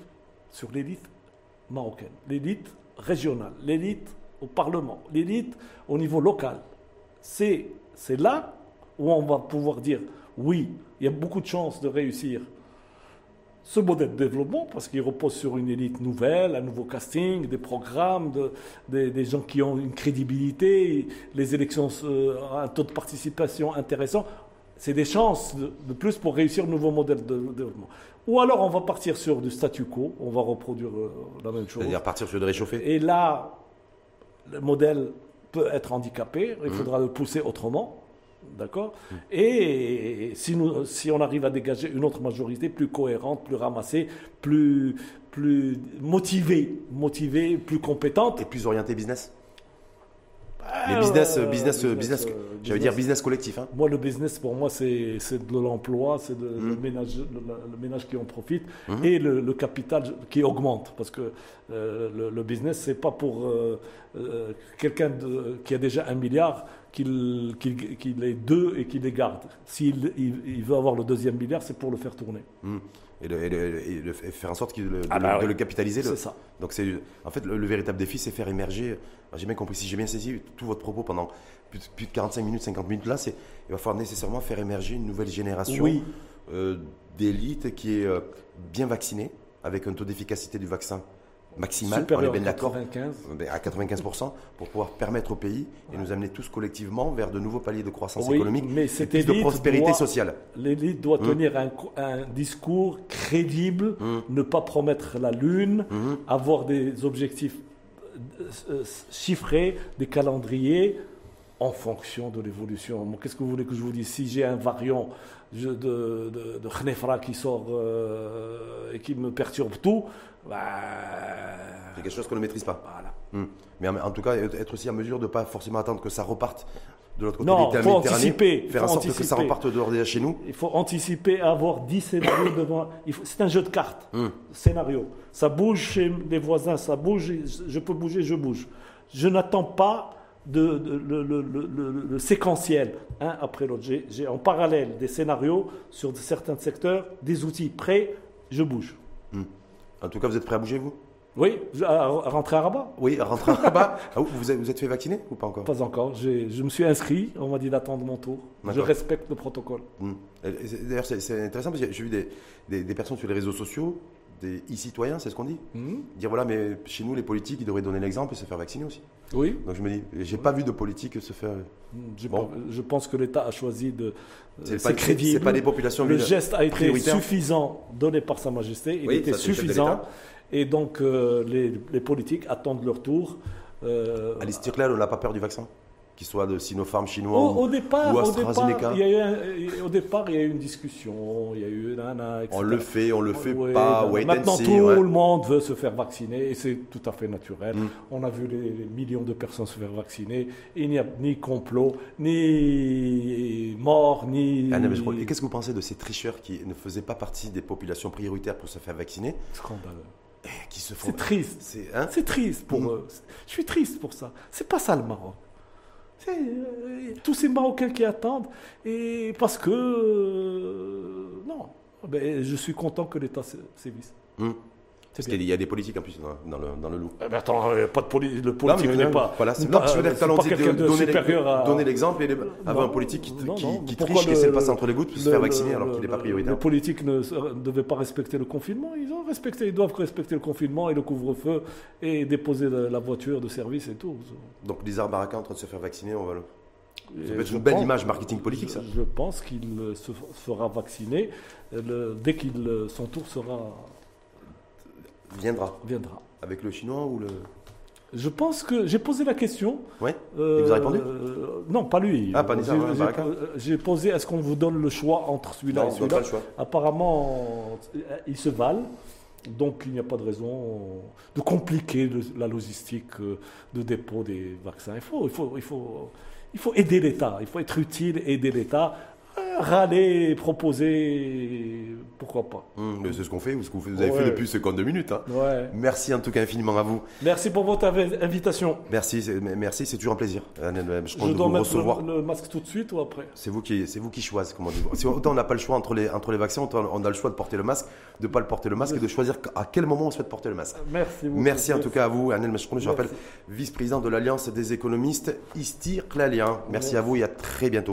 sur l'élite marocaine, l'élite régionale, l'élite au Parlement, l'élite au niveau local. C'est, c'est là où on va pouvoir dire oui, il y a beaucoup de chances de réussir ce modèle de développement parce qu'il repose sur une élite nouvelle, un nouveau casting, des programmes, de- des, des gens qui ont une crédibilité, les élections, euh, un taux de participation intéressant. c'est des chances de, de plus pour réussir le nouveau modèle de développement. Ou alors on va partir sur du statu quo, on va reproduire euh, la même chose. C'est-à-dire partir sur de réchauffer. Et là, le modèle peut être handicapé, il faudra le pousser autrement. D'accord Et si, nous, si on arrive à dégager une autre majorité plus cohérente, plus ramassée, plus, plus motivée, motivée, plus compétente. Et plus orienté business les business, euh, business, business, business, euh, j'allais dire business collectif. Hein. Moi, le business, pour moi, c'est de l'emploi, c'est de- Mm. le, ménage, le, le ménage qui en profite et le, le capital qui augmente. Parce que euh, le, le business, c'est pas pour euh, euh, quelqu'un qui a déjà un milliard qu'il qu'il qu'il ait deux et qu'il les garde. S'il il, il veut avoir le deuxième milliard, c'est pour le faire tourner. Mm. Et, le- et le- et le- et faire en sorte qu'il- de, Ah le- bah de le capitaliser. C'est ça. Donc c'est en fait le, le véritable défi, c'est faire émerger. alors, J'ai bien compris, si j'ai bien saisi tout votre propos pendant plus de, plus de 45 minutes, 50 minutes là, c'est il va falloir nécessairement faire émerger une nouvelle génération Oui. euh, d'élite qui est euh, bien vaccinée avec un taux d'efficacité du vaccin maximal. on est Supérieur bien à d'accord. 95. À 95% pour pouvoir permettre au pays et nous amener tous collectivement vers de nouveaux paliers de croissance Oui, économique mais et plus de prospérité doit- sociale. L'élite doit tenir un, co- un discours crédible, Mm. ne pas promettre la lune, Mhm. avoir des objectifs euh, euh, chiffrés, des calendriers en fonction de l'évolution. Qu'est-ce que vous voulez que je vous dise? Si j'ai un variant je- de, de, de Khnefra qui sort euh, et qui me perturbe tout, bah, C'est quelque chose qu'on ne maîtrise pas. voilà. Hmm. Mais en, tout cas, être aussi en mesure de ne pas forcément attendre que ça reparte de l'autre côté Non, de faut anticiper, Faire faut en sorte que ça anticiper. reparte dehors déjà chez nous. Il faut anticiper, avoir 10 scénarios devant. C'est un jeu de cartes. Hmm. Scénario. Ça bouge chez les voisins, ça bouge, je peux bouger, je bouge. Je n'attends pas de, de- le, le- le- le- le séquentiel, un après l'autre. J'ai j'ai en parallèle des scénarios sur certains secteurs, des outils prêts, je bouge. En tout cas, vous êtes prêt à bouger, vous? Oui, à, à rentrer à Rabat Oui, à rentrer là-bas. Ah, vous, vous êtes, vous êtes fait vacciner ou pas encore? Pas encore. Je me suis inscrit, on m'a dit d'attendre mon tour. Je respecte le protocole. Hmm. D'ailleurs, c'est c'est intéressant parce que j'ai vu des, des- des personnes sur les réseaux sociaux, des e-citoyens, c'est ce qu'on dit Hmm Dire voilà, mais chez nous, les politiques, ils devraient donner l'exemple et se faire vacciner aussi. Oui, Donc je me dis, j'ai pas vu de politique se faire. je, Bon. je pense que l'État a choisi de. C'est euh, pas, c'est- crédible. c'est pas des populations Le geste a été suffisant donné par Sa Majesté. Il Oui, était suffisant. Et donc, euh, les, les politiques attendent leur tour. Euh, Alice Stirler, on n'a pas peur du vaccin? Qu'il soit de Sinopharm chinois au, ou, au départ, ou au départ, AstraZeneca il y a eu un- au départ, il y a eu une discussion, il y a eu nana, etc. On le fait, on le fait Ouais, pas, wait Maintenant, and see, tout ouais. le monde veut se faire vacciner et c'est tout à fait naturel. Mm. On a vu les, les millions de personnes se faire vacciner. Il n'y a ni complot, ni mort, ni Ah non, mais Et qu'est-ce que vous pensez de ces tricheurs qui ne faisaient pas partie des populations prioritaires pour se faire vacciner scandaleux. et qui se font. C'est triste. C'est hein C'est triste pour Mm. eux. Je suis triste pour ça. C'est pas ça le Maroc. Euh, tous ces Marocains qui attendent et parce que euh, non, ben, je suis content que l'État sé- sévisse. Hum. Parce qu'il y a des politiques en plus dans, le, dans le loup. Eh ben, attends, euh, pas de poli- le politique n'est pas. Voilà, c'est pas- de, quelqu'un de donner, supérieur à. donner l'exemple et avoir un politique qui, non, qui, non. qui triche, qui sait le passer entre les gouttes, pour se faire vacciner le- alors qu'il n'est pas prioritaire. Les politiques ne devaient pas respecter le confinement. Ils ont respecté. Ils doivent respecter le confinement et le couvre-feu et déposer la, la voiture de service et tout. Donc Lizard Baraka en train de se faire vacciner, on va le... Ça peut être une belle pense- image marketing politique, ça. Je, je pense qu'il euh, se fera vacciner euh, le- dès qu'il euh, son tour sera Viendra. viendra. Avec le chinois ou le. Je pense que j'ai posé la question. Ouais euh, Il vous a répondu? euh, Non, pas lui. Ah, pas Nizar, J'ai- ouais, j'ai- posé est-ce qu'on vous donne le choix entre celui-là et celui-là? Apparemment, ils se valent. Donc, il n'y a pas de raison de compliquer le- la logistique euh, de dépôt des vaccins. Il faut, il faut, il faut, il faut aider l'État. Il faut être utile, aider l'État. Euh, Râler, proposer, pourquoi pas. Mais c'est ce qu'on fait, ou ce que vous avez Ouais. fait depuis 52 minutes. hein. Ouais. Merci en tout cas infiniment à vous. Merci pour votre invi- invitation. Merci, c'est- merci, c'est toujours un plaisir. Annelle, Je Je compte dois vous mettre recevoir. le, le masque tout de suite ou après? C'est vous qui, c'est vous qui choisissez, comment. Si autant on n'a pas le choix entre les, entre les vaccins, autant on a le choix de porter le masque, de ne pas le porter le masque et de choisir à quel moment on souhaite porter le masque. Merci beaucoup. Merci en tout cas à vous, Anel Meshkoun, je Merci. rappelle, vice-président de l'Alliance des économistes Istir Klalien. Merci à vous et à très bientôt.